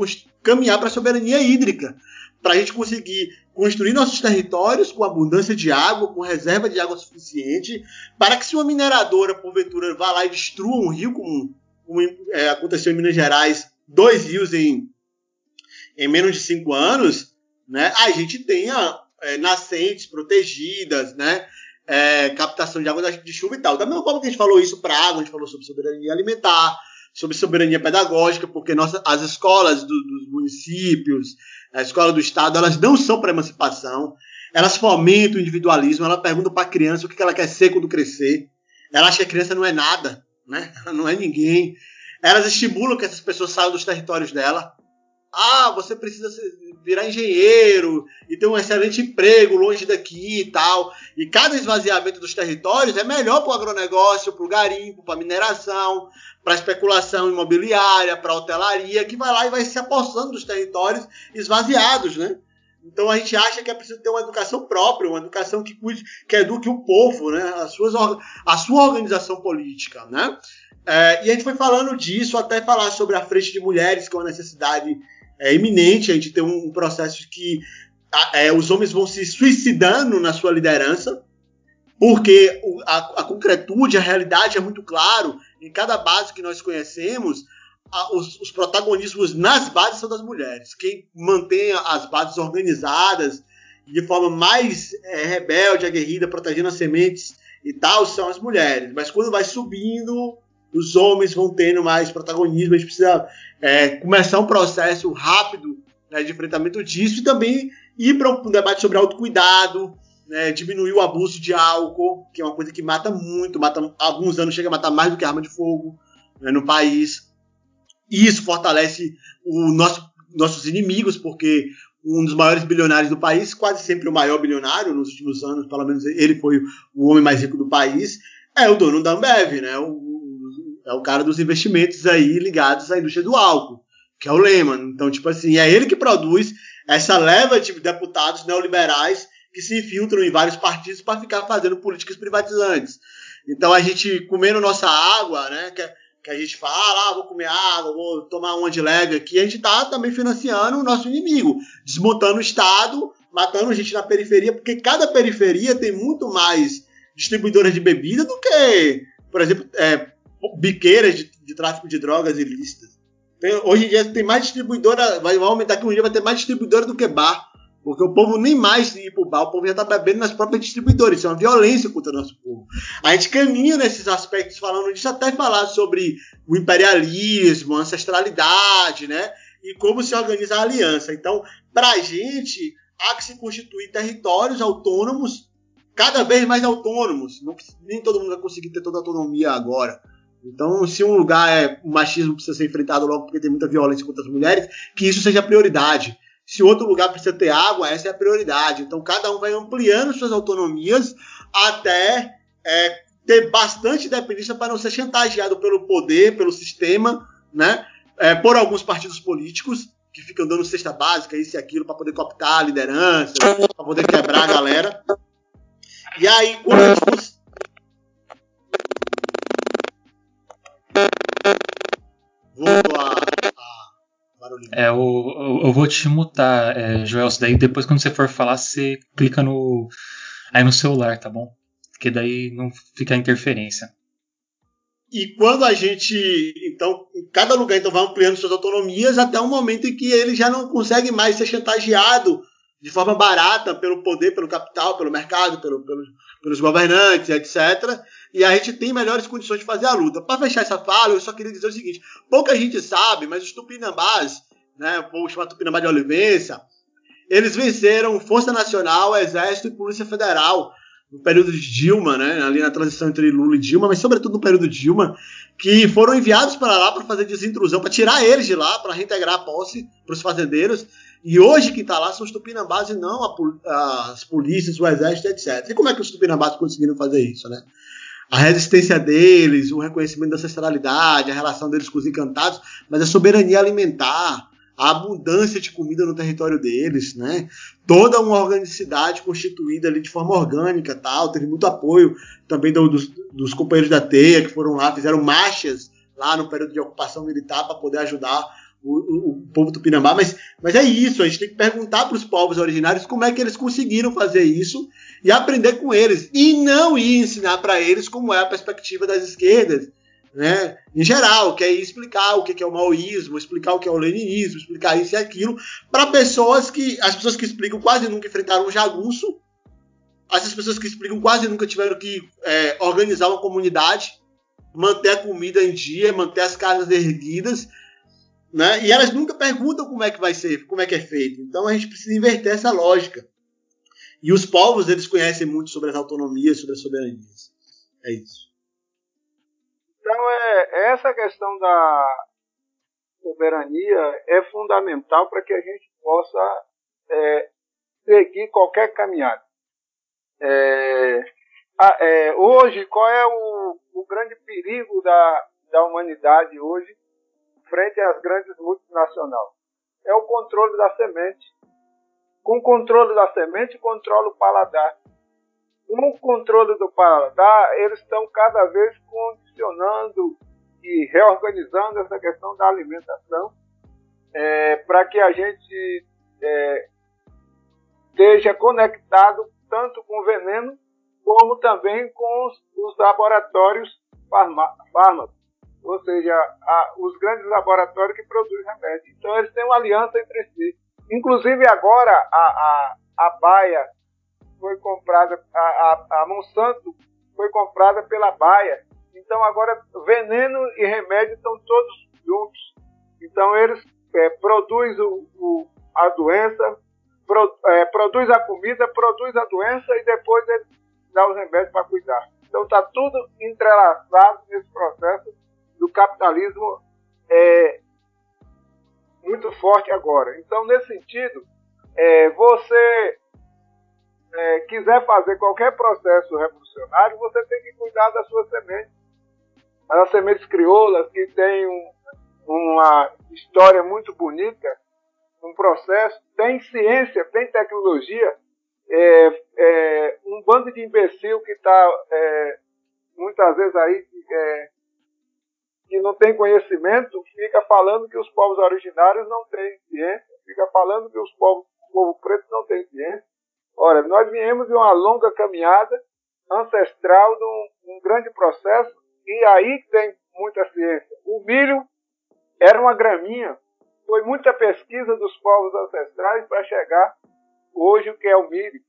caminhar para a soberania hídrica, para a gente conseguir construir nossos territórios com abundância de água, com reserva de água suficiente, para que se uma mineradora, porventura, vá lá e destrua um rio, como, como é, aconteceu em Minas Gerais, dois rios em, em menos de cinco anos, né, a gente tenha é, nascentes protegidas, né, é, captação de água de chuva e tal. Da mesma forma que a gente falou isso para água, a gente falou sobre soberania alimentar, sobre soberania pedagógica, porque nossa, as escolas do, dos municípios, a escola do estado, elas não são para emancipação, elas fomentam o individualismo, ela pergunta para a criança o que ela quer ser quando crescer, ela acha que a criança não é nada, né? ela não é ninguém, elas estimulam que essas pessoas saiam dos territórios dela, ah, você precisa virar engenheiro e ter um excelente emprego longe daqui e tal. E cada esvaziamento dos territórios é melhor para o agronegócio, para o garimpo, para a mineração, para a especulação imobiliária, para a hotelaria, que vai lá e vai se apossando dos territórios esvaziados, né? Então a gente acha que é preciso ter uma educação própria, uma educação que, cuide, que eduque o povo, né? a, suas, a sua organização política. Né? É, e a gente foi falando disso até falar sobre a frente de mulheres, que é uma necessidade é iminente a gente ter um, processo que é, os homens vão se suicidando na sua liderança, porque a, a concretude, a realidade é muito claro. Em cada base que nós conhecemos, a, os, os, protagonismos nas bases são das mulheres. Quem mantém as bases organizadas de forma mais é, rebelde, aguerrida, protegendo as sementes e tal, são as mulheres. Mas quando vai subindo, os homens vão tendo mais protagonismo, a gente precisa é, começar um processo rápido né, de enfrentamento disso e também ir para um debate sobre autocuidado, né, diminuir o abuso de álcool, que é uma coisa que mata muito, mata alguns anos chega a matar mais do que arma de fogo né, no país. Isso fortalece o nosso, nossos inimigos, porque um dos maiores bilionários do país, quase sempre o maior bilionário nos últimos anos, pelo menos ele foi o homem mais rico do país, é o dono da Ambev, né? O, é o cara dos investimentos aí ligados à indústria do álcool, que é o Lehman. Então, tipo assim, é ele que produz essa leva de deputados neoliberais que se infiltram em vários partidos para ficar fazendo políticas privatizantes. Então, a gente comendo nossa água, né? que a gente fala, ah, vou comer água, vou tomar uma de leve aqui, a gente está também financiando o nosso inimigo, desmontando o Estado, matando gente na periferia, porque cada periferia tem muito mais distribuidoras de bebida do que, por exemplo, é, biqueiras de, de, tráfico de drogas ilícitas. Hoje em dia tem mais distribuidora, vai aumentar que um dia vai ter mais distribuidora do que bar. Porque o povo nem mais ir pro bar, o povo já está bebendo nas próprias distribuidoras. Isso é uma violência contra o nosso povo. A gente caminha nesses aspectos falando disso, até falar sobre o imperialismo, a ancestralidade, né? E como se organiza a aliança. Então, para a gente, há que se constituir territórios autônomos, cada vez mais autônomos. Não, nem todo mundo vai conseguir ter toda a autonomia agora. Então, se um lugar é o machismo precisa ser enfrentado logo porque tem muita violência contra as mulheres, que isso seja prioridade. Se outro lugar precisa ter água, essa é a prioridade. Então, cada um vai ampliando suas autonomias até é, ter bastante dependência para não ser chantageado pelo poder, pelo sistema, né? É, por alguns partidos políticos que ficam dando cesta básica, isso e aquilo, para poder cooptar a liderança, para poder quebrar a galera. E aí, quando a gente Voltou a, a barulhinho. É, eu, eu, eu, vou te mutar, é, Joel. Daí depois, quando você for falar, você clica no aí no celular, tá bom? Porque daí não fica interferência. E quando a gente, então, em cada lugar então vai ampliando suas autonomias até um momento em que ele já não consegue mais ser chantageado de forma barata pelo poder, pelo capital, pelo mercado, pelo, pelo, pelos governantes, etc. E a gente tem melhores condições de fazer a luta. Para fechar essa fala, eu só queria dizer o seguinte: pouca gente sabe, mas os tupinambás, né, vou chamar tupinambá de Olivença, eles venceram Força Nacional, Exército e Polícia Federal no período de Dilma, né, ali na transição entre Lula e Dilma, mas sobretudo no período de Dilma, que foram enviados para lá para fazer desintrusão, para tirar eles de lá, para reintegrar a posse para os fazendeiros. E hoje que está lá são os tupinambás e não a, as polícias, o exército, etc. E como é que os tupinambás conseguiram fazer isso, né? A resistência deles, o reconhecimento da ancestralidade, a relação deles com os encantados, mas a soberania alimentar, a abundância de comida no território deles, né? Toda uma organicidade constituída ali de forma orgânica, tal. Teve muito apoio também do, dos, dos, companheiros da TEIA que foram lá, fizeram marchas lá no período de ocupação militar para poder ajudar o, o, povo tupinambá. Mas, mas é isso, a gente tem que perguntar para os povos originários como é que eles conseguiram fazer isso e aprender com eles e não ir ensinar para eles como é a perspectiva das esquerdas né, em geral, que é explicar o que é o maoísmo, explicar o que é o leninismo, explicar isso e aquilo, para pessoas que. As pessoas que explicam quase nunca enfrentaram um jagunço, essas pessoas que explicam quase nunca tiveram que é, organizar uma comunidade, manter a comida em dia, manter as casas erguidas, né? E elas nunca perguntam como é que vai ser, como é que é feito. Então a gente precisa inverter essa lógica. E os povos, eles conhecem muito sobre as autonomias, sobre as soberanias. É isso. Então, é, essa questão da soberania é fundamental para que a gente possa é, seguir qualquer caminhada. É, é, hoje, qual é o, o grande perigo da, da humanidade hoje frente às grandes multinacionais? É o controle da semente. Com o controle da semente, controla o paladar com o controle do paladar, eles estão cada vez condicionando e reorganizando essa questão da alimentação é, para que a gente é, esteja conectado tanto com o veneno como também com os, os laboratórios fármacos, ou seja, a, os grandes laboratórios que produzem remédios. Então eles têm uma aliança entre si. Inclusive agora a, a, a Baia foi comprada, a, a, a Monsanto foi comprada pela Baia. Então agora veneno e remédio estão todos juntos. Então eles é, produzem o, o, a doença, pro, é, produz a comida, produz a doença e depois eles dão os remédios para cuidar. Então está tudo entrelaçado nesse processo do capitalismo é, muito forte agora. Então nesse sentido, é, você é, quiser fazer qualquer processo revolucionário, você tem que cuidar das suas sementes. As sementes crioulas, que têm um, uma história muito bonita, um processo, tem ciência, tem tecnologia. É, é, um bando de imbecil que está é, muitas vezes aí é, que não tem conhecimento fica falando que os povos originários não têm ciência, fica falando que os povos, o povo preto não tem ciência. Ora, nós viemos de uma longa caminhada ancestral de um, um grande processo e aí tem muita ciência. O milho era uma graminha, foi muita pesquisa dos povos ancestrais para chegar hoje o que é o milho.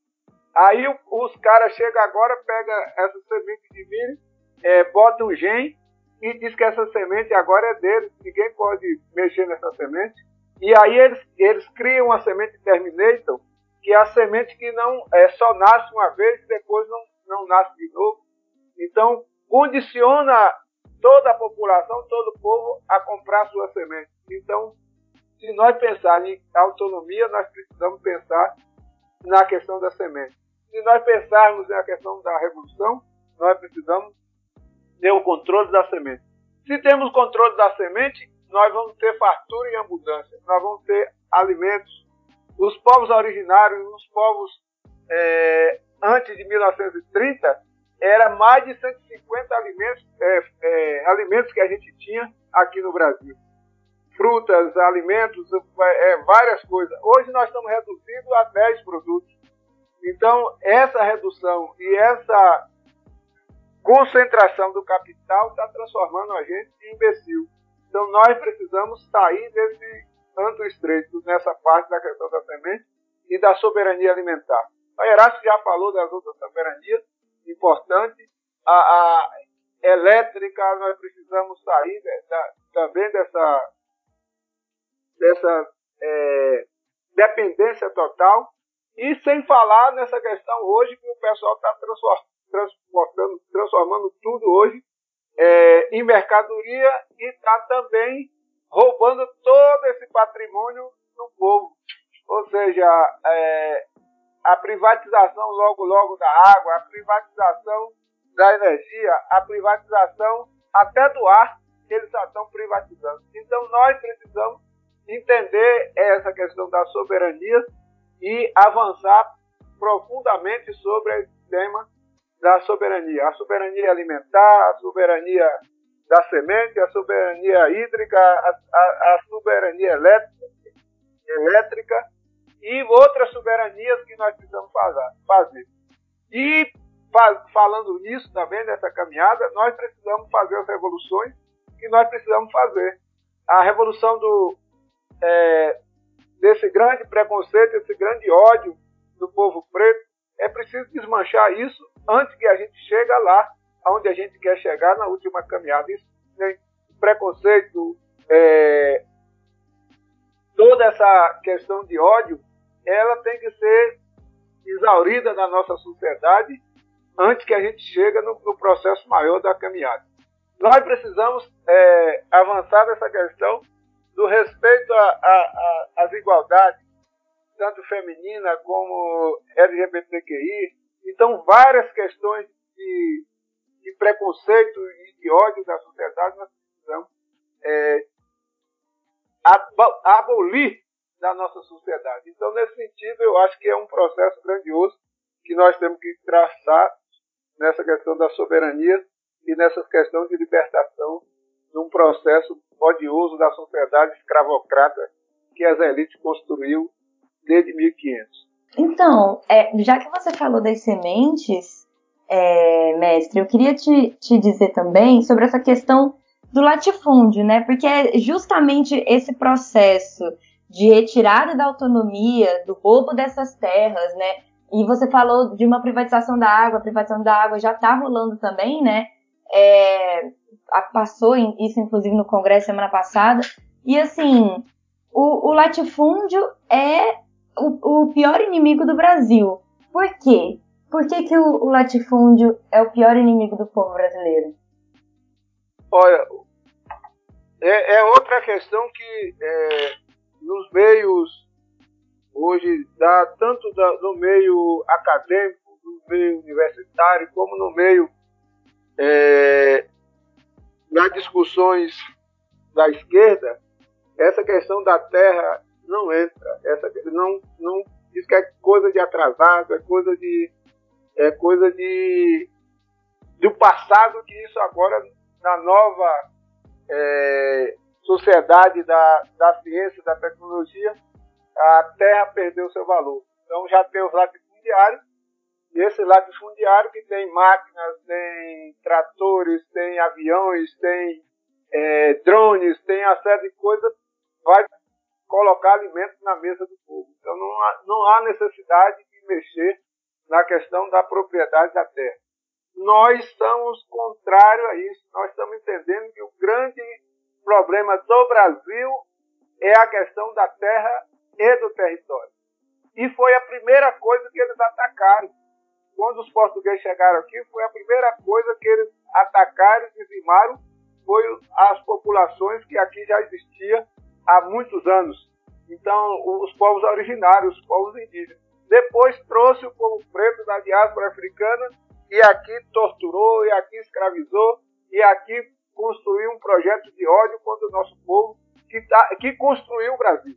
Aí os caras chegam agora, pegam essa semente de milho, é, botam um gene e diz que essa semente agora é deles, ninguém pode mexer nessa semente. E aí eles, eles criam uma semente Terminator, que é a semente que não é, só nasce uma vez e depois não, não nasce de novo. Então, condiciona toda a população, todo o povo a comprar sua semente. Então, se nós pensarmos em autonomia, nós precisamos pensar na questão da semente. Se nós pensarmos na questão da revolução, nós precisamos ter o controle da semente. Se temos controle da semente, nós vamos ter fartura e abundância, nós vamos ter alimentos. Os povos originários, os povos é, antes de 1930, era mais de 150 alimentos, é, é, alimentos que a gente tinha aqui no Brasil. Frutas, alimentos, é, várias coisas. Hoje nós estamos reduzindo a 10 produtos. Então, essa redução e essa concentração do capital está transformando a gente em imbecil. Então, nós precisamos sair desse tanto estreito nessa parte da questão da semente e da soberania alimentar. A Erasto já falou das outras soberanias importantes. A, a elétrica, nós precisamos sair da, também dessa, dessa é, dependência total e sem falar nessa questão hoje que o pessoal está transportando, transformando tudo hoje é, em mercadoria e está também roubando todo esse patrimônio do povo. Ou seja, é, a privatização logo logo da água, a privatização da energia, a privatização até do ar, eles já estão privatizando. Então nós precisamos entender essa questão da soberania e avançar profundamente sobre esse tema da soberania. A soberania alimentar, a soberania da semente, a soberania hídrica, a, a, a soberania elétrica, elétrica e outras soberanias que nós precisamos fazer. E falando nisso também, nessa caminhada, nós precisamos fazer as revoluções que nós precisamos fazer. A revolução do, é, desse grande preconceito, desse grande ódio do povo preto, é preciso desmanchar isso antes que a gente chegue lá onde a gente quer chegar na última caminhada. Isso, né, preconceito, é, toda essa questão de ódio, ela tem que ser exaurida na nossa sociedade antes que a gente chegue no, no processo maior da caminhada. Nós precisamos é, avançar nessa questão do respeito às igualdades, tanto feminina como LGBTQI. Então, várias questões de, de preconceito e de ódio da sociedade nós precisamos é, abolir da nossa sociedade. Então, nesse sentido, eu acho que é um processo grandioso que nós temos que traçar nessa questão da soberania e nessa questão de libertação de um processo odioso da sociedade escravocrata que as elites construiu desde 1500. Então, é, já que você falou das sementes, é, mestre, eu queria te, te dizer também sobre essa questão do latifúndio, né? Porque é justamente esse processo de retirada da autonomia, do roubo dessas terras, né? E você falou de uma privatização da água, a privatização da água já está rolando também, né? É, passou isso inclusive no Congresso semana passada. E assim, o, o latifúndio é o, o, pior inimigo do Brasil. Por quê? Por que, que o, o latifúndio é o pior inimigo do povo brasileiro? Olha, é, é outra questão que é, nos meios hoje, tanto da, no meio acadêmico, no meio universitário, como no meio é, nas discussões da esquerda, essa questão da terra não entra. Essa não, não diz que é coisa de atrasado, é coisa de é coisa de do passado que isso agora na nova é, sociedade da, da ciência, da tecnologia, a terra perdeu seu valor. Então já tem os latifundiários, e esse latifundiário que tem máquinas, tem tratores, tem aviões, tem é, drones, tem a série de coisas, vai colocar alimentos na mesa do povo. Então não há, não há necessidade de mexer na questão da propriedade da terra. Nós estamos contrários a isso. Nós estamos entendendo que o grande problema do Brasil é a questão da terra e do território. E foi a primeira coisa que eles atacaram. Quando os portugueses chegaram aqui, foi a primeira coisa que eles atacaram e dizimaram foi as populações que aqui já existiam há muitos anos. Então, os povos originários, os povos indígenas. Depois trouxe o povo preto da diáspora africana e aqui torturou, e aqui escravizou, e aqui construiu um projeto de ódio contra o nosso povo que, tá, que construiu o Brasil.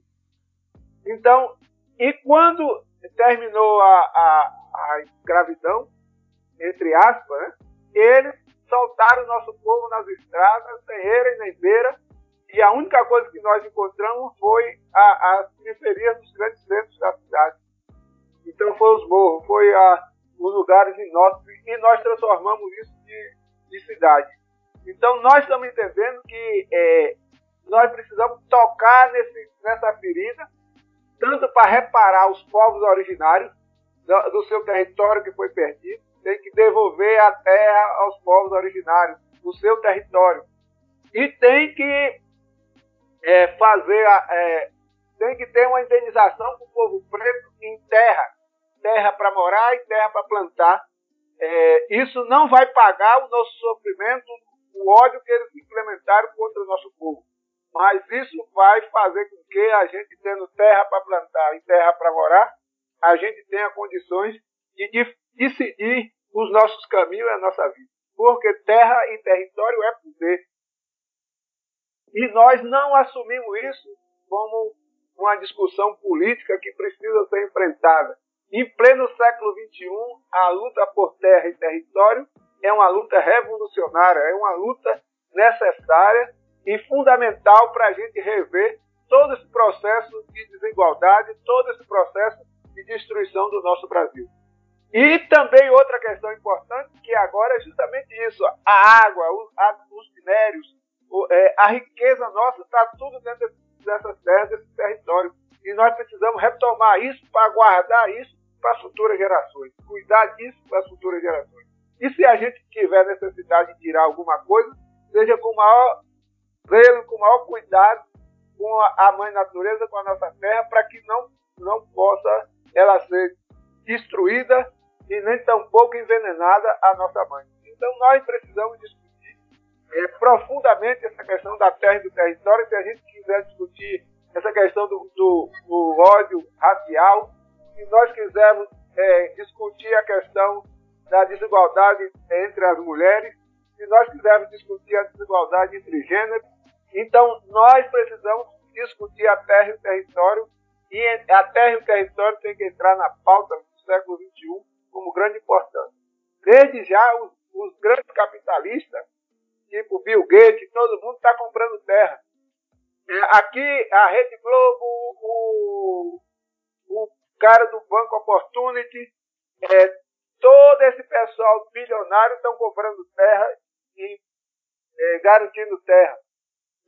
Então, e quando terminou a, a, a escravidão, entre aspas, né, eles soltaram o nosso povo nas estradas, sem eira e nem beira, e a única coisa que nós encontramos foi a, as periferias dos grandes centros da cidade. Então foi os morros, foi a, os lugares inóspitos, e nós transformamos isso de, de cidade. Então nós estamos entendendo que é, nós precisamos tocar nesse, nessa ferida, tanto para reparar os povos originários do, do seu território que foi perdido, tem que devolver a terra aos povos originários, o seu território. E tem que é, fazer, a, é, tem que ter uma indenização para o povo preto em terra, terra para morar e terra para plantar. É, isso não vai pagar o nosso sofrimento, o ódio que eles implementaram contra o nosso povo. Mas isso vai fazer com que a gente, tendo terra para plantar e terra para morar, a gente tenha condições de decidir os nossos caminhos e a nossa vida. Porque terra e território é poder. E nós não assumimos isso como uma discussão política que precisa ser enfrentada. Em pleno século XXI, a luta por terra e território é uma luta revolucionária, é uma luta necessária e fundamental para a gente rever todo esse processo de desigualdade, todo esse processo de destruição do nosso Brasil. E também outra questão importante, que agora é justamente isso: a água, os, os minérios, é, a riqueza nossa está tudo dentro dessas terras, desse território. E nós precisamos retomar isso para guardar isso para as futuras gerações, cuidar disso para as futuras gerações. E se a gente tiver necessidade de tirar alguma coisa, seja com maior zelo, com maior cuidado com a mãe natureza, com a nossa terra, para que não, não possa ela ser destruída e nem tampouco envenenada a nossa mãe. Então nós precisamos discutir é, profundamente essa questão da terra e do território. Se a gente quiser discutir essa questão do, do, do ódio racial, se nós quisermos é, discutir a questão da desigualdade entre as mulheres, se nós quisermos discutir a desigualdade entre gêneros, então nós precisamos discutir a terra e o território, e a terra e o território têm que entrar na pauta do século XXI como grande importância. Desde já, os, os grandes capitalistas, tipo Bill Gates, todo mundo está comprando terra. É, aqui, a Rede Globo, o, o cara do Banco Opportunity, é, todo esse pessoal bilionário estão comprando terra e é, garantindo terra.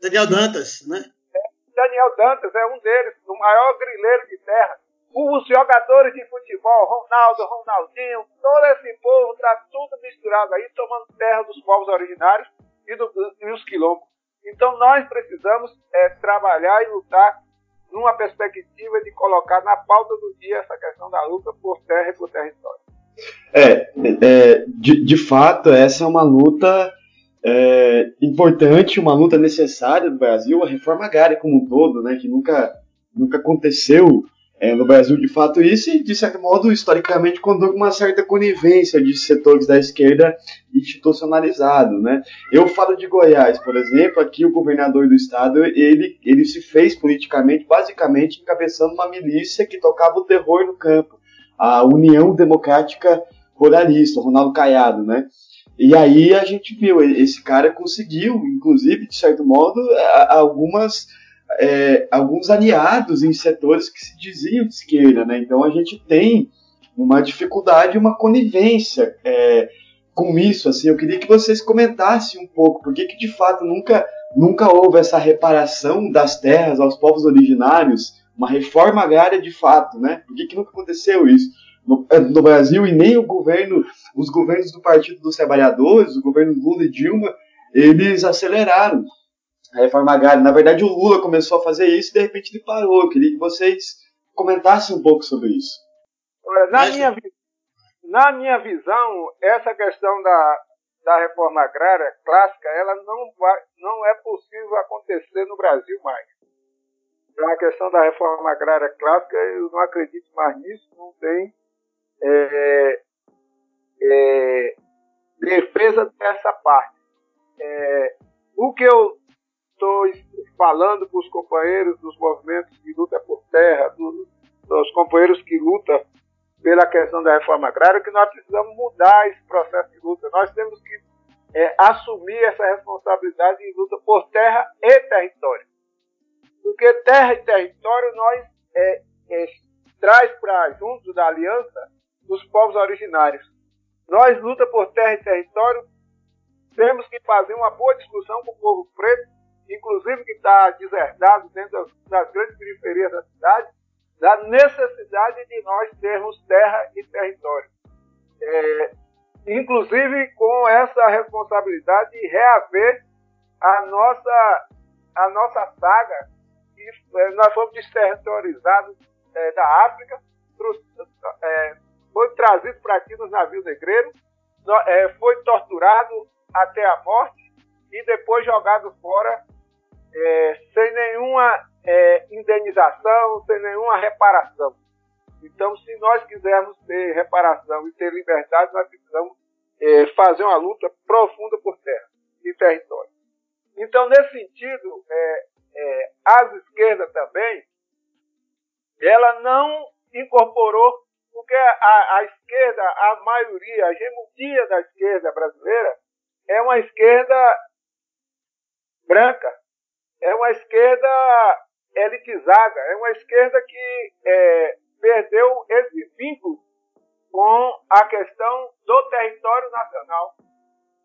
Daniel Dantas, né? É, Daniel Dantas é um deles, o maior grileiro de terra os jogadores de futebol, Ronaldo, Ronaldinho, todo esse povo está tudo misturado aí, tomando terra dos povos originários e, do, e os quilombos. Então nós precisamos é, trabalhar e lutar numa perspectiva de colocar na pauta do dia essa questão da luta por terra e por território. É, é de, de fato, essa é uma luta é, importante, uma luta necessária do Brasil, a reforma agrária como um todo, né, que nunca, nunca aconteceu é, no Brasil, de fato, isso, e de certo modo, historicamente, contou com uma certa conivência de setores da esquerda institucionalizado, né? Eu falo de Goiás, por exemplo, aqui o governador do estado, ele, ele se fez politicamente, basicamente, encabeçando uma milícia que tocava o terror no campo, a União Democrática ruralista, Ronaldo Caiado, né? E aí a gente viu, esse cara conseguiu, inclusive, de certo modo, algumas, é, alguns aliados em setores que se diziam de esquerda, né? Então a gente tem uma dificuldade, uma conivência é, com isso. Assim, eu queria que vocês comentassem um pouco, por que de fato nunca, nunca houve essa reparação das terras aos povos originários, uma reforma agrária de fato, né? Por que, que nunca aconteceu isso? no, é, no, Brasil e nem o governo, os governos do Partido dos Trabalhadores, o governo Lula e Dilma, eles aceleraram a reforma agrária. Na verdade, o Lula começou a fazer isso e de repente ele parou. Eu queria que vocês comentassem um pouco sobre isso. Na minha, na minha visão, essa questão da, da reforma agrária clássica, ela não, vai, não é possível acontecer no Brasil mais. Então, a questão da reforma agrária clássica, eu não acredito mais nisso, não tem é, é, defesa dessa parte. É, o que eu estou falando para os companheiros dos movimentos de luta por terra, dos, companheiros que lutam pela questão da reforma agrária, que nós precisamos mudar esse processo de luta. Nós temos que é, assumir essa responsabilidade de luta por terra e território. Porque terra e território nós é, é, traz para junto da aliança dos povos originários. Nós, luta por terra e território, temos que fazer uma boa discussão com o povo preto, inclusive que está deserdado dentro das, grandes periferias da cidade, da necessidade de nós termos terra e território. É, inclusive com essa responsabilidade de reaver a nossa, a nossa saga, que é, nós fomos desterritorializados é, da África, é, foi trazido para aqui nos navios negreiros, é, foi torturado até a morte e depois jogado fora é, sem nenhuma é, indenização, sem nenhuma reparação. Então, se nós quisermos ter reparação e ter liberdade, nós precisamos é, fazer uma luta profunda por terra e território. Então, nesse sentido, é, é, as esquerdas também, ela não incorporou porque a, a esquerda, a maioria, a hegemonia da esquerda brasileira é uma esquerda branca, é uma esquerda elitizada, é uma esquerda que é, perdeu esse vínculo com a questão do território nacional.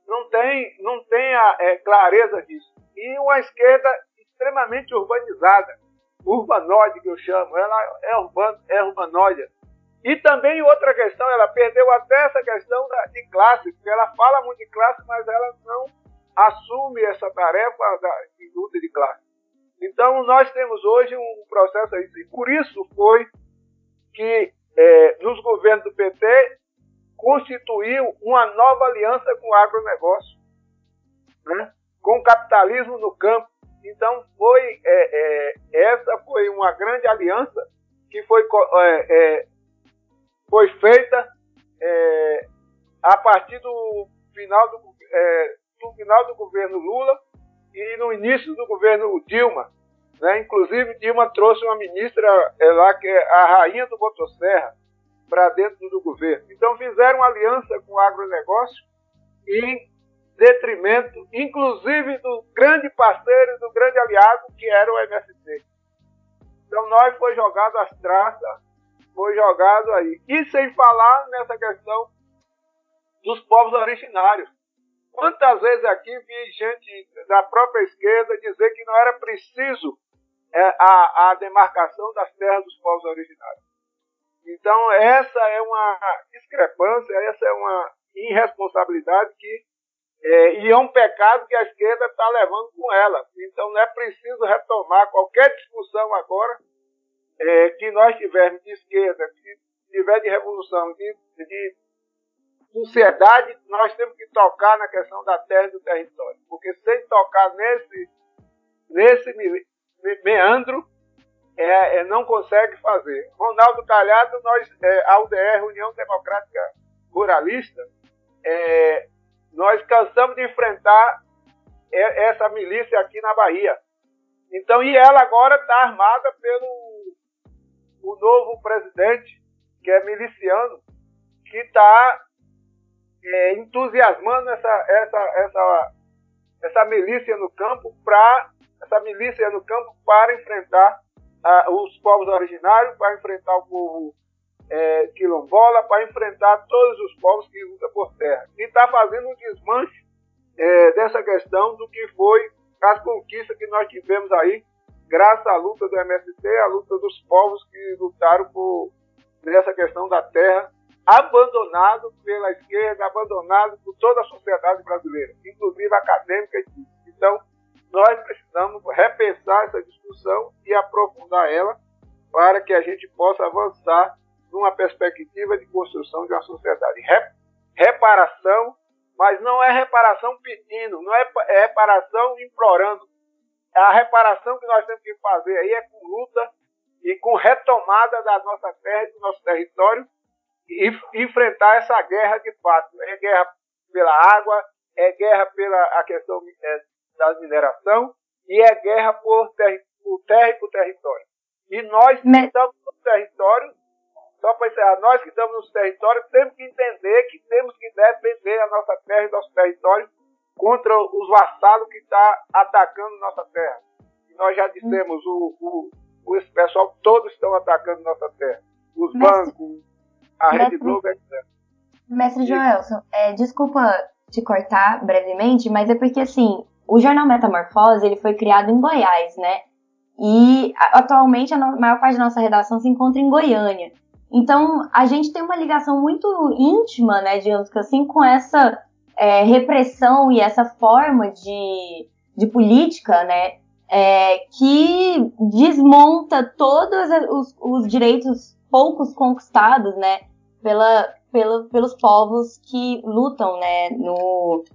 Não tem, não tem a é, clareza disso. E uma esquerda extremamente urbanizada, urbanoide que eu chamo, ela é, urban, é urbanoide. E também outra questão, ela perdeu até essa questão da, de classe, porque ela fala muito de classe, mas ela não assume essa tarefa da, de luta de classe. Então nós temos hoje um processo aí, e por isso foi que é, nos governos do PT constituiu uma nova aliança com o agronegócio, né? com o capitalismo no campo. Então foi é, é, essa foi uma grande aliança que foi é, é, foi feita é, a partir do final do, do, final do governo Lula e no início do governo Dilma. Né? Inclusive, Dilma trouxe uma ministra é, lá, que é a rainha do Motosserra, para dentro do governo. Então, fizeram aliança com o agronegócio em detrimento, inclusive, do grande parceiro, do grande aliado, que era o MST. Então, nós foi jogado as traças foi jogado aí. E sem falar nessa questão dos povos originários. Quantas vezes aqui vi gente da própria esquerda dizer que não era preciso é, a, a demarcação das terras dos povos originários. Então, essa é uma discrepância, essa é uma irresponsabilidade que é, e é um pecado que a esquerda está levando com ela. Então, não é preciso retomar qualquer discussão agora é, que nós tivermos de esquerda, que tiver de revolução, de, de sociedade, nós temos que tocar na questão da terra e do território. Porque sem tocar nesse, nesse meandro, é, é, não consegue fazer. Ronaldo Calhado, nós, é, a UDR, União Democrática Ruralista, é, nós cansamos de enfrentar essa milícia aqui na Bahia. Então, e ela agora está armada pelo o novo presidente, que é miliciano, que está é, entusiasmando essa, essa, essa, essa milícia no campo para essa milícia no campo para enfrentar os povos originários, para enfrentar o povo é, quilombola, para enfrentar todos os povos que lutam por terra. E está fazendo um desmanche é, dessa questão do que foi as conquistas que nós tivemos aí, graças à luta do MST, à luta dos povos que lutaram por, nessa questão da terra, abandonado pela esquerda, abandonado por toda a sociedade brasileira, inclusive acadêmica. Então, nós precisamos repensar essa discussão e aprofundar ela para que a gente possa avançar numa perspectiva de construção de uma sociedade. Reparação, mas não é reparação pedindo, não é, é reparação implorando. A reparação que nós temos que fazer aí é com luta e com retomada da nossa terra e do nosso território e enfrentar essa guerra de fato. É guerra pela água, é guerra pela a questão é, da mineração e é guerra por, ter, por terra e por território. E nós que estamos no território, só para encerrar, nós que estamos nos territórios temos que entender que temos que defender a nossa terra e nosso território contra os vassalos que estão tá atacando nossa terra. E nós já dissemos, o, o, o esse pessoal todos estão atacando nossa terra. Os bancos, a Rede Globo, etc. Mestre Joelson, é, desculpa te cortar brevemente, mas é porque assim, o jornal Metamorfose ele foi criado em Goiás, né? E atualmente a maior parte da nossa redação se encontra em Goiânia. Então a gente tem uma ligação muito íntima, né, digamos que assim, com essa é, repressão e essa forma de, de política, né, é, que desmonta todos os, os, direitos poucos conquistados, né, pela, pela, pelos povos que lutam, né, no,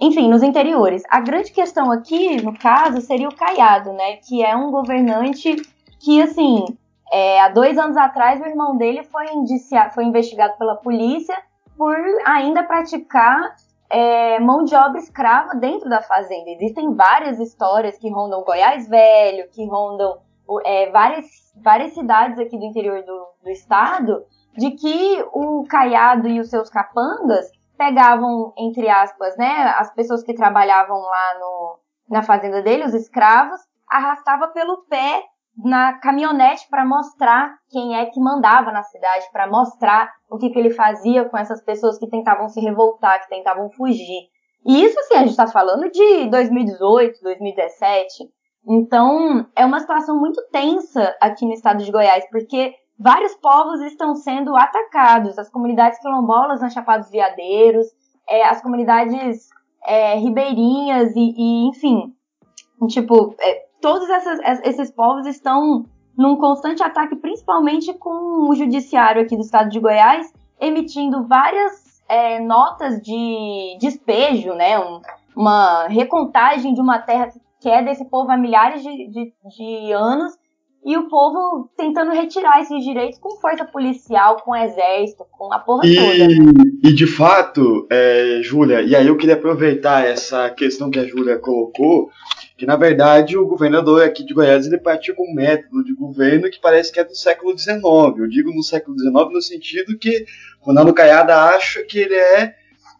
enfim, nos interiores. A grande questão aqui, no caso, seria o Caiado, né? Que é um governante que, assim, é, há dois anos atrás, o irmão dele foi, indiciado, foi investigado pela polícia por ainda praticar é, mão de obra escrava dentro da fazenda. Existem várias histórias que rondam Goiás Velho, que rondam é, várias, várias cidades aqui do interior do, do estado, de que o Caiado e os seus capangas pegavam, entre aspas, né, as pessoas que trabalhavam lá no, na fazenda dele, os escravos, arrastava pelo pé na caminhonete para mostrar quem é que mandava na cidade, para mostrar o que, que ele fazia com essas pessoas que tentavam se revoltar, que tentavam fugir. E isso, assim, a gente está falando de 2018, 2017. Então, é uma situação muito tensa aqui no estado de Goiás, porque vários povos estão sendo atacados. As comunidades quilombolas na Chapada dos Veadeiros, é, as comunidades é, ribeirinhas e, e, enfim, tipo, é, todos essas, esses povos estão num constante ataque, principalmente com o judiciário aqui do estado de Goiás, emitindo várias é, notas de despejo, né, um, uma recontagem de uma terra que é desse povo há milhares de, de, de anos e o povo tentando retirar esses direitos com força policial, com exército, com a porra e, toda. E de fato, é, Júlia, e aí eu queria aproveitar essa questão que a Júlia colocou, que na verdade o governador aqui de Goiás ele pratica um método de governo que parece que é do século XIX. Eu digo no século XIX no sentido que Ronaldo Caiada acha que ele é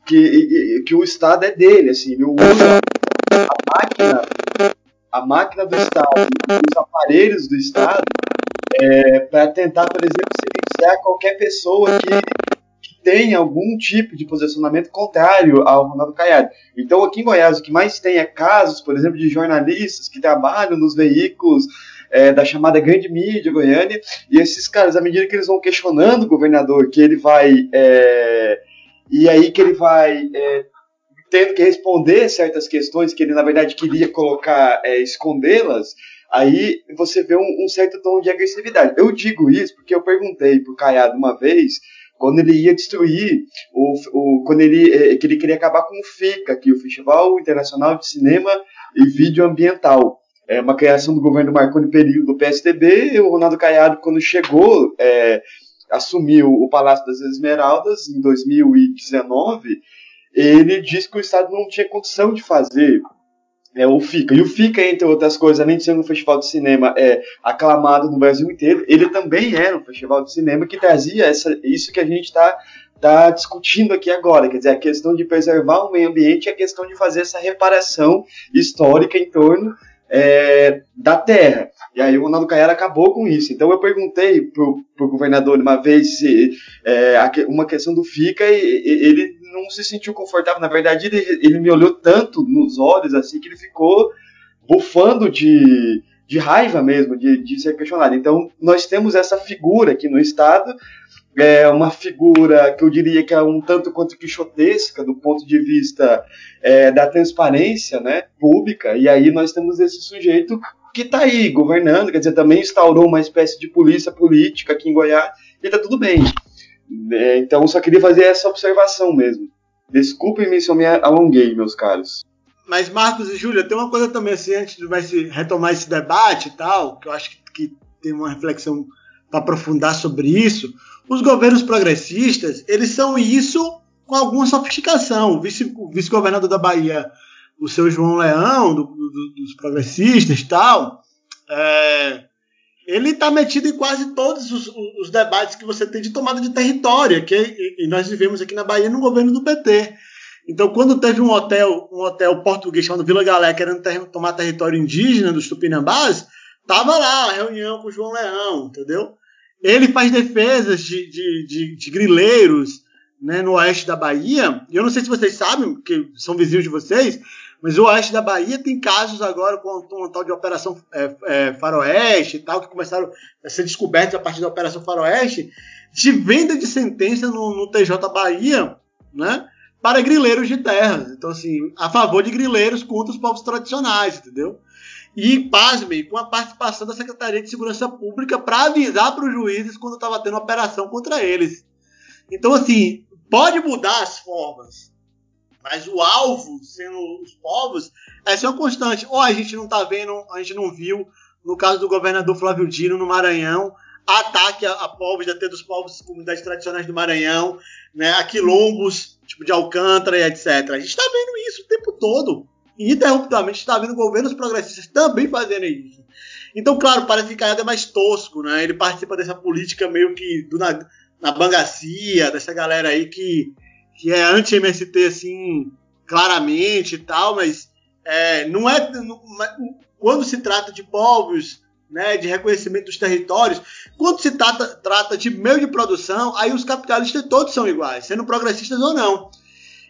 que, que o Estado é dele, assim, ele usa máquina a máquina do Estado, os aparelhos do Estado, é, para tentar, por exemplo, silenciar qualquer pessoa que, que tenha algum tipo de posicionamento contrário ao Ronaldo Caiado. Então, aqui em Goiás, o que mais tem é casos, por exemplo, de jornalistas que trabalham nos veículos é, da chamada grande mídia goiânia, e esses caras, à medida que eles vão questionando o governador, que ele vai. É, e aí que ele vai é, tendo que responder certas questões que ele, na verdade, queria colocar, é, escondê-las, aí você vê um, um, certo tom de agressividade. Eu digo isso porque eu perguntei pro Caiado uma vez, quando ele ia destruir, o, o, quando ele, é, que ele queria acabar com o FICA, que é o Festival Internacional de Cinema e Vídeo Ambiental. É uma criação do governo Marconi Perillo do PSDB, e o Ronaldo Caiado, quando chegou, é, assumiu o Palácio das Esmeraldas em 2019, ele disse que o Estado não tinha condição de fazer é, o FICA. E o FICA, entre outras coisas, além de ser um festival de cinema é, aclamado no Brasil inteiro, ele também era um festival de cinema que trazia essa, isso que a gente está está discutindo aqui agora, quer dizer, a questão de preservar o meio ambiente e a questão de fazer essa reparação histórica em torno é, da terra. E aí o Ronaldo Caiara acabou com isso. Então eu perguntei pro, pro governador uma vez se é, uma questão do FICA e, e, ele não se sentiu confortável. Na verdade, ele, ele me olhou tanto nos olhos assim que ele ficou bufando de, de raiva mesmo, de, de ser questionado. Então nós temos essa figura aqui no Estado é uma figura que eu diria que é um tanto quanto quixotesca do ponto de vista é, da transparência né, pública, e aí nós temos esse sujeito que está aí governando, quer dizer, também instaurou uma espécie de polícia política aqui em Goiás, e está tudo bem. É, então, só queria fazer essa observação mesmo. Desculpem-me se eu me alonguei, meus caros. Mas, Marcos e Júlia, tem uma coisa também assim, antes de retomar esse debate e tal, que eu acho que, que tem uma reflexão aprofundar sobre isso. Os governos progressistas, eles são isso com alguma sofisticação. O vice-governador vice da Bahia, o seu João Leão, do, do, dos progressistas e tal, é, ele está metido em quase todos os, os, debates que você tem de tomada de território, que e nós vivemos aqui na Bahia no governo do PT. Então, quando teve um hotel, um hotel português chamado Vila Galé querendo ter, tomar território indígena dos Tupinambás, tava lá a reunião com o João Leão, entendeu? Ele faz defesas de, de, de, de grileiros né, no oeste da Bahia. Eu não sei se vocês sabem, que são vizinhos de vocês, mas o oeste da Bahia tem casos agora com uma tal de Operação é, é, Faroeste e tal, que começaram a ser descobertos a partir da Operação Faroeste, de venda de sentença no, no TJ Bahia, né? Para grileiros de terras. Então, assim, a favor de grileiros contra os povos tradicionais, entendeu? E, pasmem, com a participação da Secretaria de Segurança Pública para avisar para os juízes quando estava tendo operação contra eles. Então, assim, pode mudar as formas, mas o alvo, sendo os povos, essa é uma constante. Ou a gente não está vendo, a gente não viu, no caso do governador Flávio Dino no Maranhão, ataque a, a povos, até dos povos comunidades tradicionais do Maranhão, né, a quilombos, tipo de Alcântara e etc. A gente está vendo isso o tempo todo ininterruptamente está vendo governos progressistas também fazendo isso. Então, claro, parece que Caiado é mais tosco, né? Ele participa dessa política meio que do, na, na bangacia, dessa galera aí que, que é anti-MST, assim, claramente e tal, mas é, não é. Não, quando se trata de povos, né, de reconhecimento dos territórios, quando se trata, trata de meio de produção, aí os capitalistas todos são iguais, sendo progressistas ou não.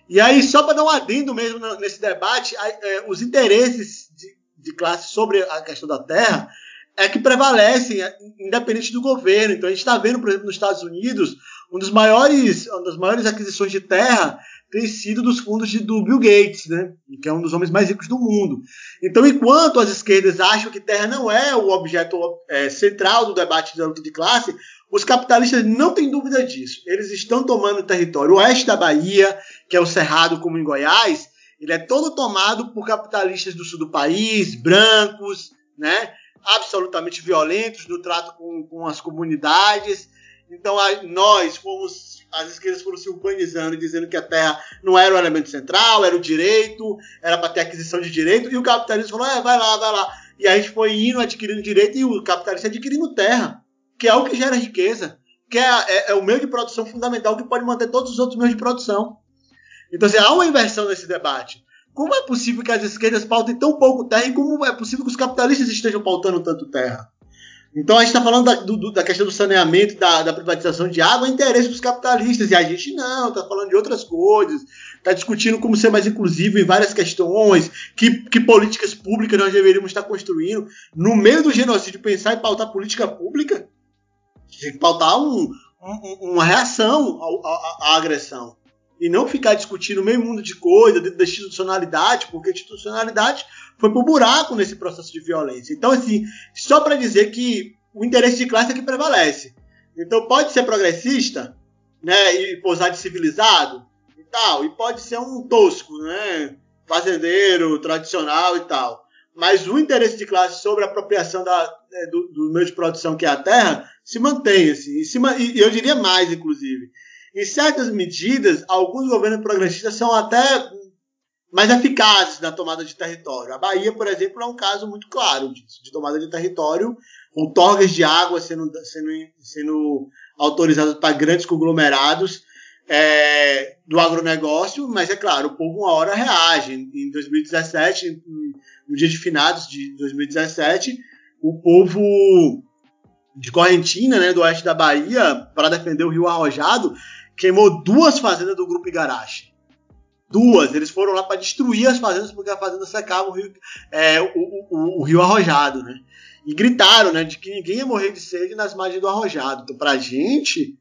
E aí, só para dar um adendo mesmo nesse debate, é, os interesses de, de classe sobre a questão da terra é que prevalecem, é, independente do governo. Então, a gente está vendo, por exemplo, nos Estados Unidos, um dos maiores, uma das maiores aquisições de terra tem sido dos fundos de, do Bill Gates, né? que é um dos homens mais ricos do mundo. Então, enquanto as esquerdas acham que terra não é o objeto é, central do debate da luta de classe, os capitalistas não têm dúvida disso. Eles estão tomando território. O oeste da Bahia, que é o Cerrado, como em Goiás, ele é todo tomado por capitalistas do sul do país, brancos, né? absolutamente violentos no trato com, com as comunidades. Então a, nós fomos, as esquerdas foram se urbanizando, dizendo que a terra não era o elemento central, era o direito, era para ter aquisição de direito, e o capitalismo falou: é, vai lá, vai lá. E a gente foi indo adquirindo direito e o capitalista adquirindo terra que é o que gera riqueza, que é, é, é, o meio de produção fundamental que pode manter todos os outros meios de produção. Então, assim, há uma inversão nesse debate. Como é possível que as esquerdas pautem tão pouco terra e como é possível que os capitalistas estejam pautando tanto terra? Então a gente está falando da, do, da, questão do saneamento, da, da, privatização de água, é interesse dos capitalistas, e a gente não, está falando de outras coisas, está discutindo como ser mais inclusivo em várias questões, que, que, políticas públicas nós deveríamos estar construindo. No meio do genocídio, pensar em pautar política pública, tem que pautar um, um, uma reação à, agressão. E não ficar discutindo meio mundo de coisa dentro da institucionalidade, porque a institucionalidade foi pro buraco nesse processo de violência. Então, assim, só para dizer que o interesse de classe é que prevalece. Então, pode ser progressista, né, e posar de civilizado e tal, e pode ser um tosco, né, fazendeiro, tradicional e tal. Mas o interesse de classe sobre a apropriação da, né, do, do meio de produção que é a terra se mantém, assim, e, e eu diria mais, inclusive. Em certas medidas, alguns governos progressistas são até mais eficazes na tomada de território. A Bahia, por exemplo, é um caso muito claro disso, de tomada de território, com torres de água sendo, sendo, sendo autorizadas para grandes conglomerados. é, do agronegócio, mas é claro, o povo uma hora reage. Em 2017, no dia de finados de 2017, o povo de Correntina, né, do oeste da Bahia, para defender o Rio Arrojado, queimou duas fazendas do Grupo Igarashi. Duas. Eles foram lá para destruir as fazendas porque a fazenda secava o rio, é, o, o, o, rio Arrojado, né? E gritaram, né, de que ninguém ia morrer de sede nas margens do Arrojado. Então, para a gente,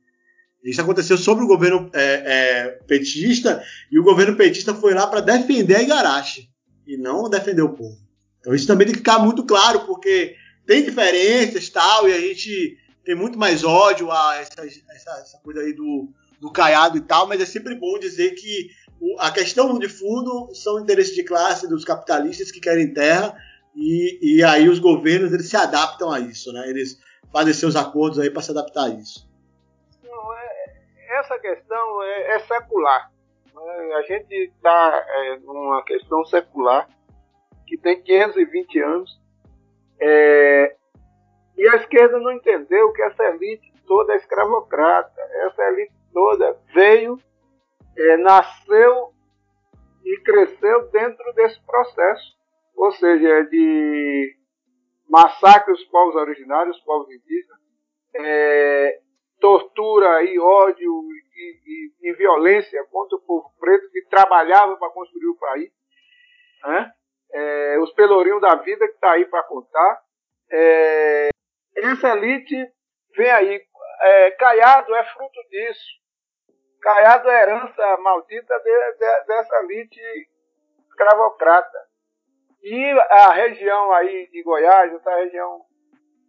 isso aconteceu sobre o governo é, é, petista e o governo petista foi lá para defender a Igarashi e não defender o povo. Então isso também tem que ficar muito claro, porque tem diferenças tal, e a gente tem muito mais ódio a essa, essa, essa coisa aí do, do caiado e tal, mas é sempre bom dizer que a questão de fundo são interesses de classe dos capitalistas que querem terra e, e aí os governos eles se adaptam a isso, né? Eles fazem seus acordos aí para se adaptar a isso. É, essa questão é, é secular. Né? A gente está é, numa questão secular que tem 520 anos é, e a esquerda não entendeu que essa elite toda é escravocrata. Essa elite toda veio é, nasceu e cresceu dentro desse processo, ou seja, de massacre os povos originários, os povos indígenas, é, tortura e ódio e, e, e, violência contra o povo preto que trabalhava para construir o país, né? é, os pelourinhos da vida que está aí para contar. É, essa elite vem aí. É, Caiado é fruto disso. Caiado é herança maldita de, de, dessa elite escravocrata. E a região aí de Goiás, essa região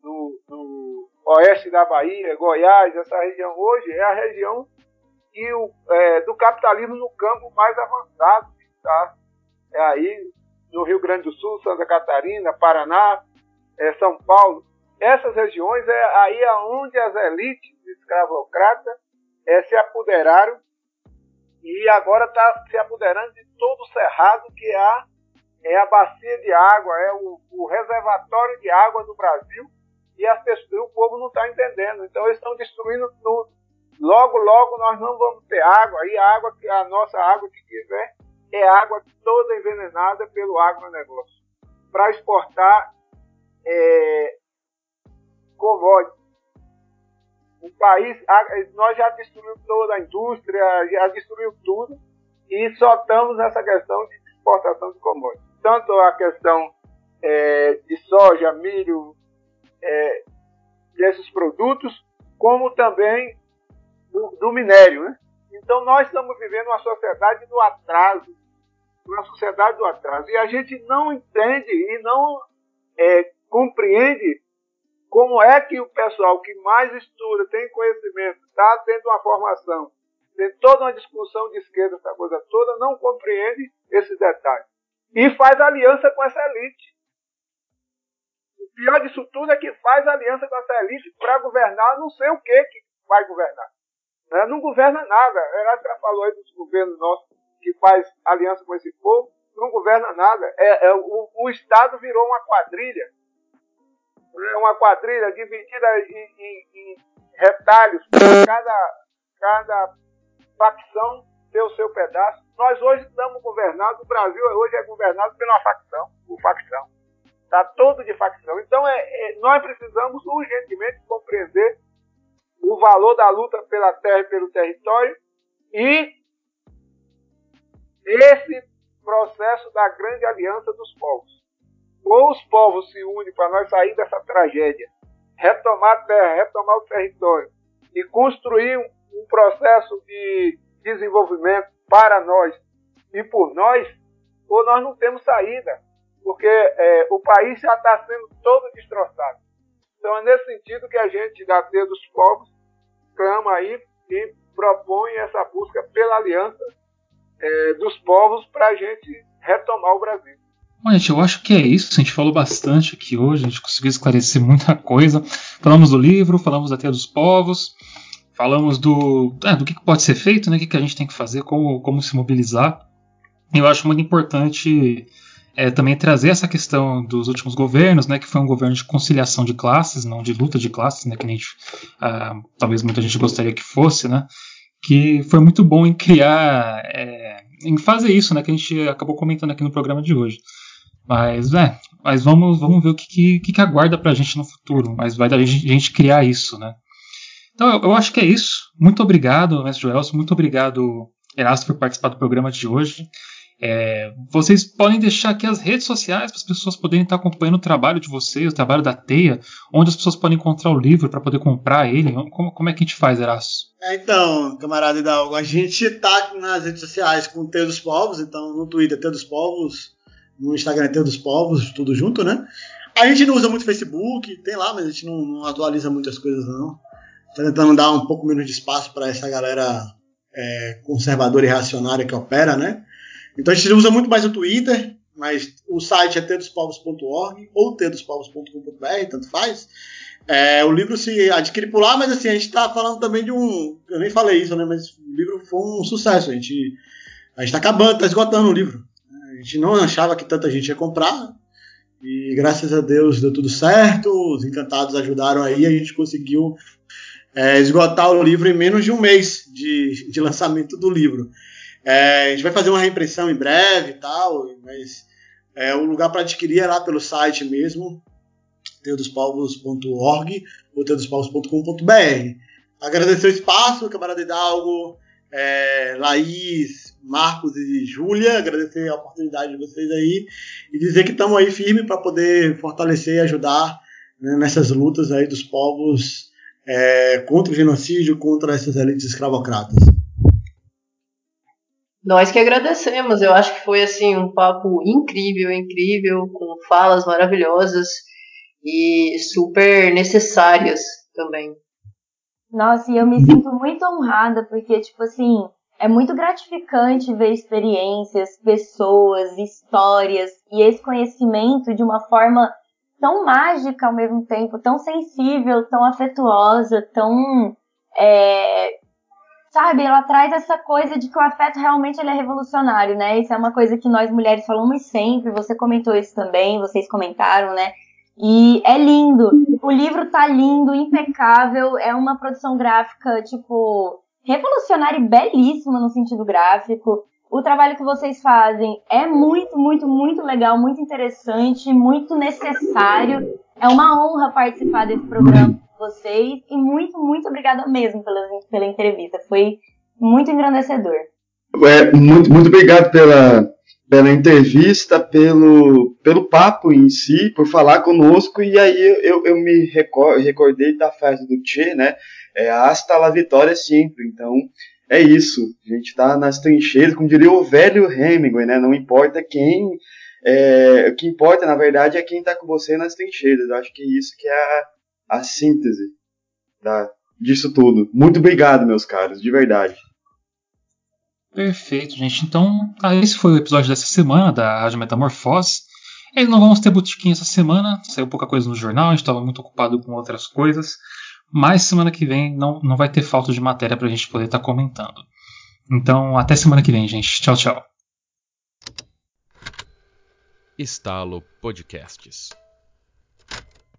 do, do oeste da Bahia, Goiás, essa região hoje é a região que o, é, do capitalismo no campo mais avançado. Tá? É aí no Rio Grande do Sul, Santa Catarina, Paraná, é, São Paulo. Essas regiões é aí onde as elites escravocratas é, se apoderaram e agora está se apoderando de todo o cerrado que há, é a bacia de água, é o, o reservatório de água do Brasil e as pessoas, o povo não está entendendo. Então eles estão destruindo tudo. Logo, logo nós não vamos ter água, aí a água, a nossa água que tiver é água toda envenenada pelo agronegócio. Para exportar é, commodities o país, nós já destruímos toda a indústria, já destruiu tudo e só estamos nessa questão de exportação de commodities. Tanto a questão é, de soja, milho, é, desses produtos, como também do, do minério. Né? Então nós estamos vivendo uma sociedade do atraso, uma sociedade do atraso. E a gente não entende e não é, compreende como é que o pessoal que mais estuda, tem conhecimento, está tendo uma formação, tem toda uma discussão de esquerda, essa coisa toda, não compreende esses detalhes. E faz aliança com essa elite. O pior disso tudo é que faz aliança com essa elite para governar não sei o que que vai governar. Né? Não governa nada. Ela já falou aí dos governos nossos que faz aliança com esse povo, não governa nada. É, é o, o Estado virou uma quadrilha uma quadrilha dividida em, em, em retalhos, cada, cada facção tem o seu pedaço. Nós hoje estamos governados, o Brasil hoje é governado pela facção, por facção. Está todo de facção. Então é, é, nós precisamos urgentemente compreender o valor da luta pela terra e pelo território e esse processo da grande aliança dos povos ou os povos se unem para nós sair dessa tragédia, retomar a terra, retomar o território e construir um processo de desenvolvimento para nós e por nós, ou nós não temos saída, porque é, o país já está sendo todo destroçado. Então é nesse sentido que a gente, da Teia dos Povos, clama aí e propõe essa busca pela aliança é, dos povos para a gente retomar o Brasil. Bom, gente, eu acho que é isso. A gente falou bastante aqui hoje, a gente conseguiu esclarecer muita coisa. Falamos do livro, falamos até dos povos, falamos do, é, do que pode ser feito, né, o que a gente tem que fazer, como, como se mobilizar. Eu acho muito importante é, também trazer essa questão dos últimos governos, né, que foi um governo de conciliação de classes, não de luta de classes, né, que a gente, ah, talvez muita gente gostaria que fosse, né, que foi muito bom em criar, é, em fazer isso, né, que a gente acabou comentando aqui no programa de hoje. Mas, é, mas vamos, vamos ver o que, que, que aguarda pra gente no futuro. Mas vai da gente, gente criar isso, né? Então, eu, eu, acho que é isso. Muito obrigado, Mestre Joelson. Muito obrigado, Erasto, por participar do programa de hoje. É, vocês podem deixar aqui as redes sociais para as pessoas poderem estar acompanhando o trabalho de vocês, o trabalho da Teia, onde as pessoas podem encontrar o livro para poder comprar ele. Como, como, é que a gente faz, Erasto? É, então, camarada Hidalgo, a gente está nas redes sociais com o Teia dos Povos, então no Twitter Teia dos Povos, no Instagram é Teia dos Povos, tudo junto, né? A gente não usa muito Facebook, tem lá, mas a gente não, não atualiza muitas coisas não. Está tentando dar um pouco menos de espaço para essa galera é, conservadora e reacionária que opera, né? Então a gente usa muito mais o Twitter, mas o site é tedospovos.org ou tedospovos.com.br, tanto faz. É, o livro se adquire por lá, mas assim, a gente está falando também de um. Eu nem falei isso, né? Mas o livro foi um sucesso. A gente a está acabando, está esgotando o livro. A gente não achava que tanta gente ia comprar. E graças a Deus deu tudo certo. Os encantados ajudaram aí, a gente conseguiu é, esgotar o livro em menos de um mês de, de lançamento do livro. É, a gente vai fazer uma reimpressão em breve e tal, mas é, o lugar para adquirir é lá pelo site mesmo, teodospovos.org ou teodospovos.com.br. Agradecer o espaço, camarada Hidalgo, é, Laís, Marcos e Júlia, agradecer a oportunidade de vocês aí e dizer que estamos aí firme para poder fortalecer e ajudar né, nessas lutas aí dos povos é, contra o genocídio, contra essas elites escravocratas. Nós que agradecemos, eu acho que foi assim um papo incrível, incrível, com falas maravilhosas e super necessárias também. Nossa, e eu me sinto muito honrada porque tipo assim, é muito gratificante ver experiências, pessoas, histórias e esse conhecimento de uma forma tão mágica ao mesmo tempo, tão sensível, tão afetuosa, tão é, sabe, ela traz essa coisa de que o afeto realmente ele é revolucionário, né? Isso é uma coisa que nós mulheres falamos sempre, você comentou isso também, vocês comentaram, né? E é lindo. O livro tá lindo, impecável, é uma produção gráfica, tipo, revolucionária e belíssima no sentido gráfico. O trabalho que vocês fazem é muito, muito, muito legal, muito interessante, muito necessário. É uma honra participar desse programa vocês e muito, muito obrigada mesmo pela, pela entrevista. Foi muito engrandecedor. É, muito, muito obrigado pela, pela entrevista, pelo, pelo papo em si, por falar conosco. E aí eu, eu me recordei da frase do Che, né? É, hasta la vitória sempre. Então é isso. A gente está nas trincheiras, como diria o velho Hemingway, né? Não importa quem. É, o que importa, na verdade, é quem está com você nas trincheiras. Eu acho que é isso que é a, a síntese da, disso tudo. Muito obrigado, meus caros, de verdade. Perfeito, gente. Então, ah, esse foi o episódio dessa semana da Rádio Metamorfose. E não vamos ter botiquim essa semana, saiu pouca coisa no jornal, a gente estava muito ocupado com outras coisas. Mas semana que vem não, não vai ter falta de matéria para a gente poder estar tá comentando. Então, até semana que vem, gente. Tchau, tchau. Estalo Podcasts.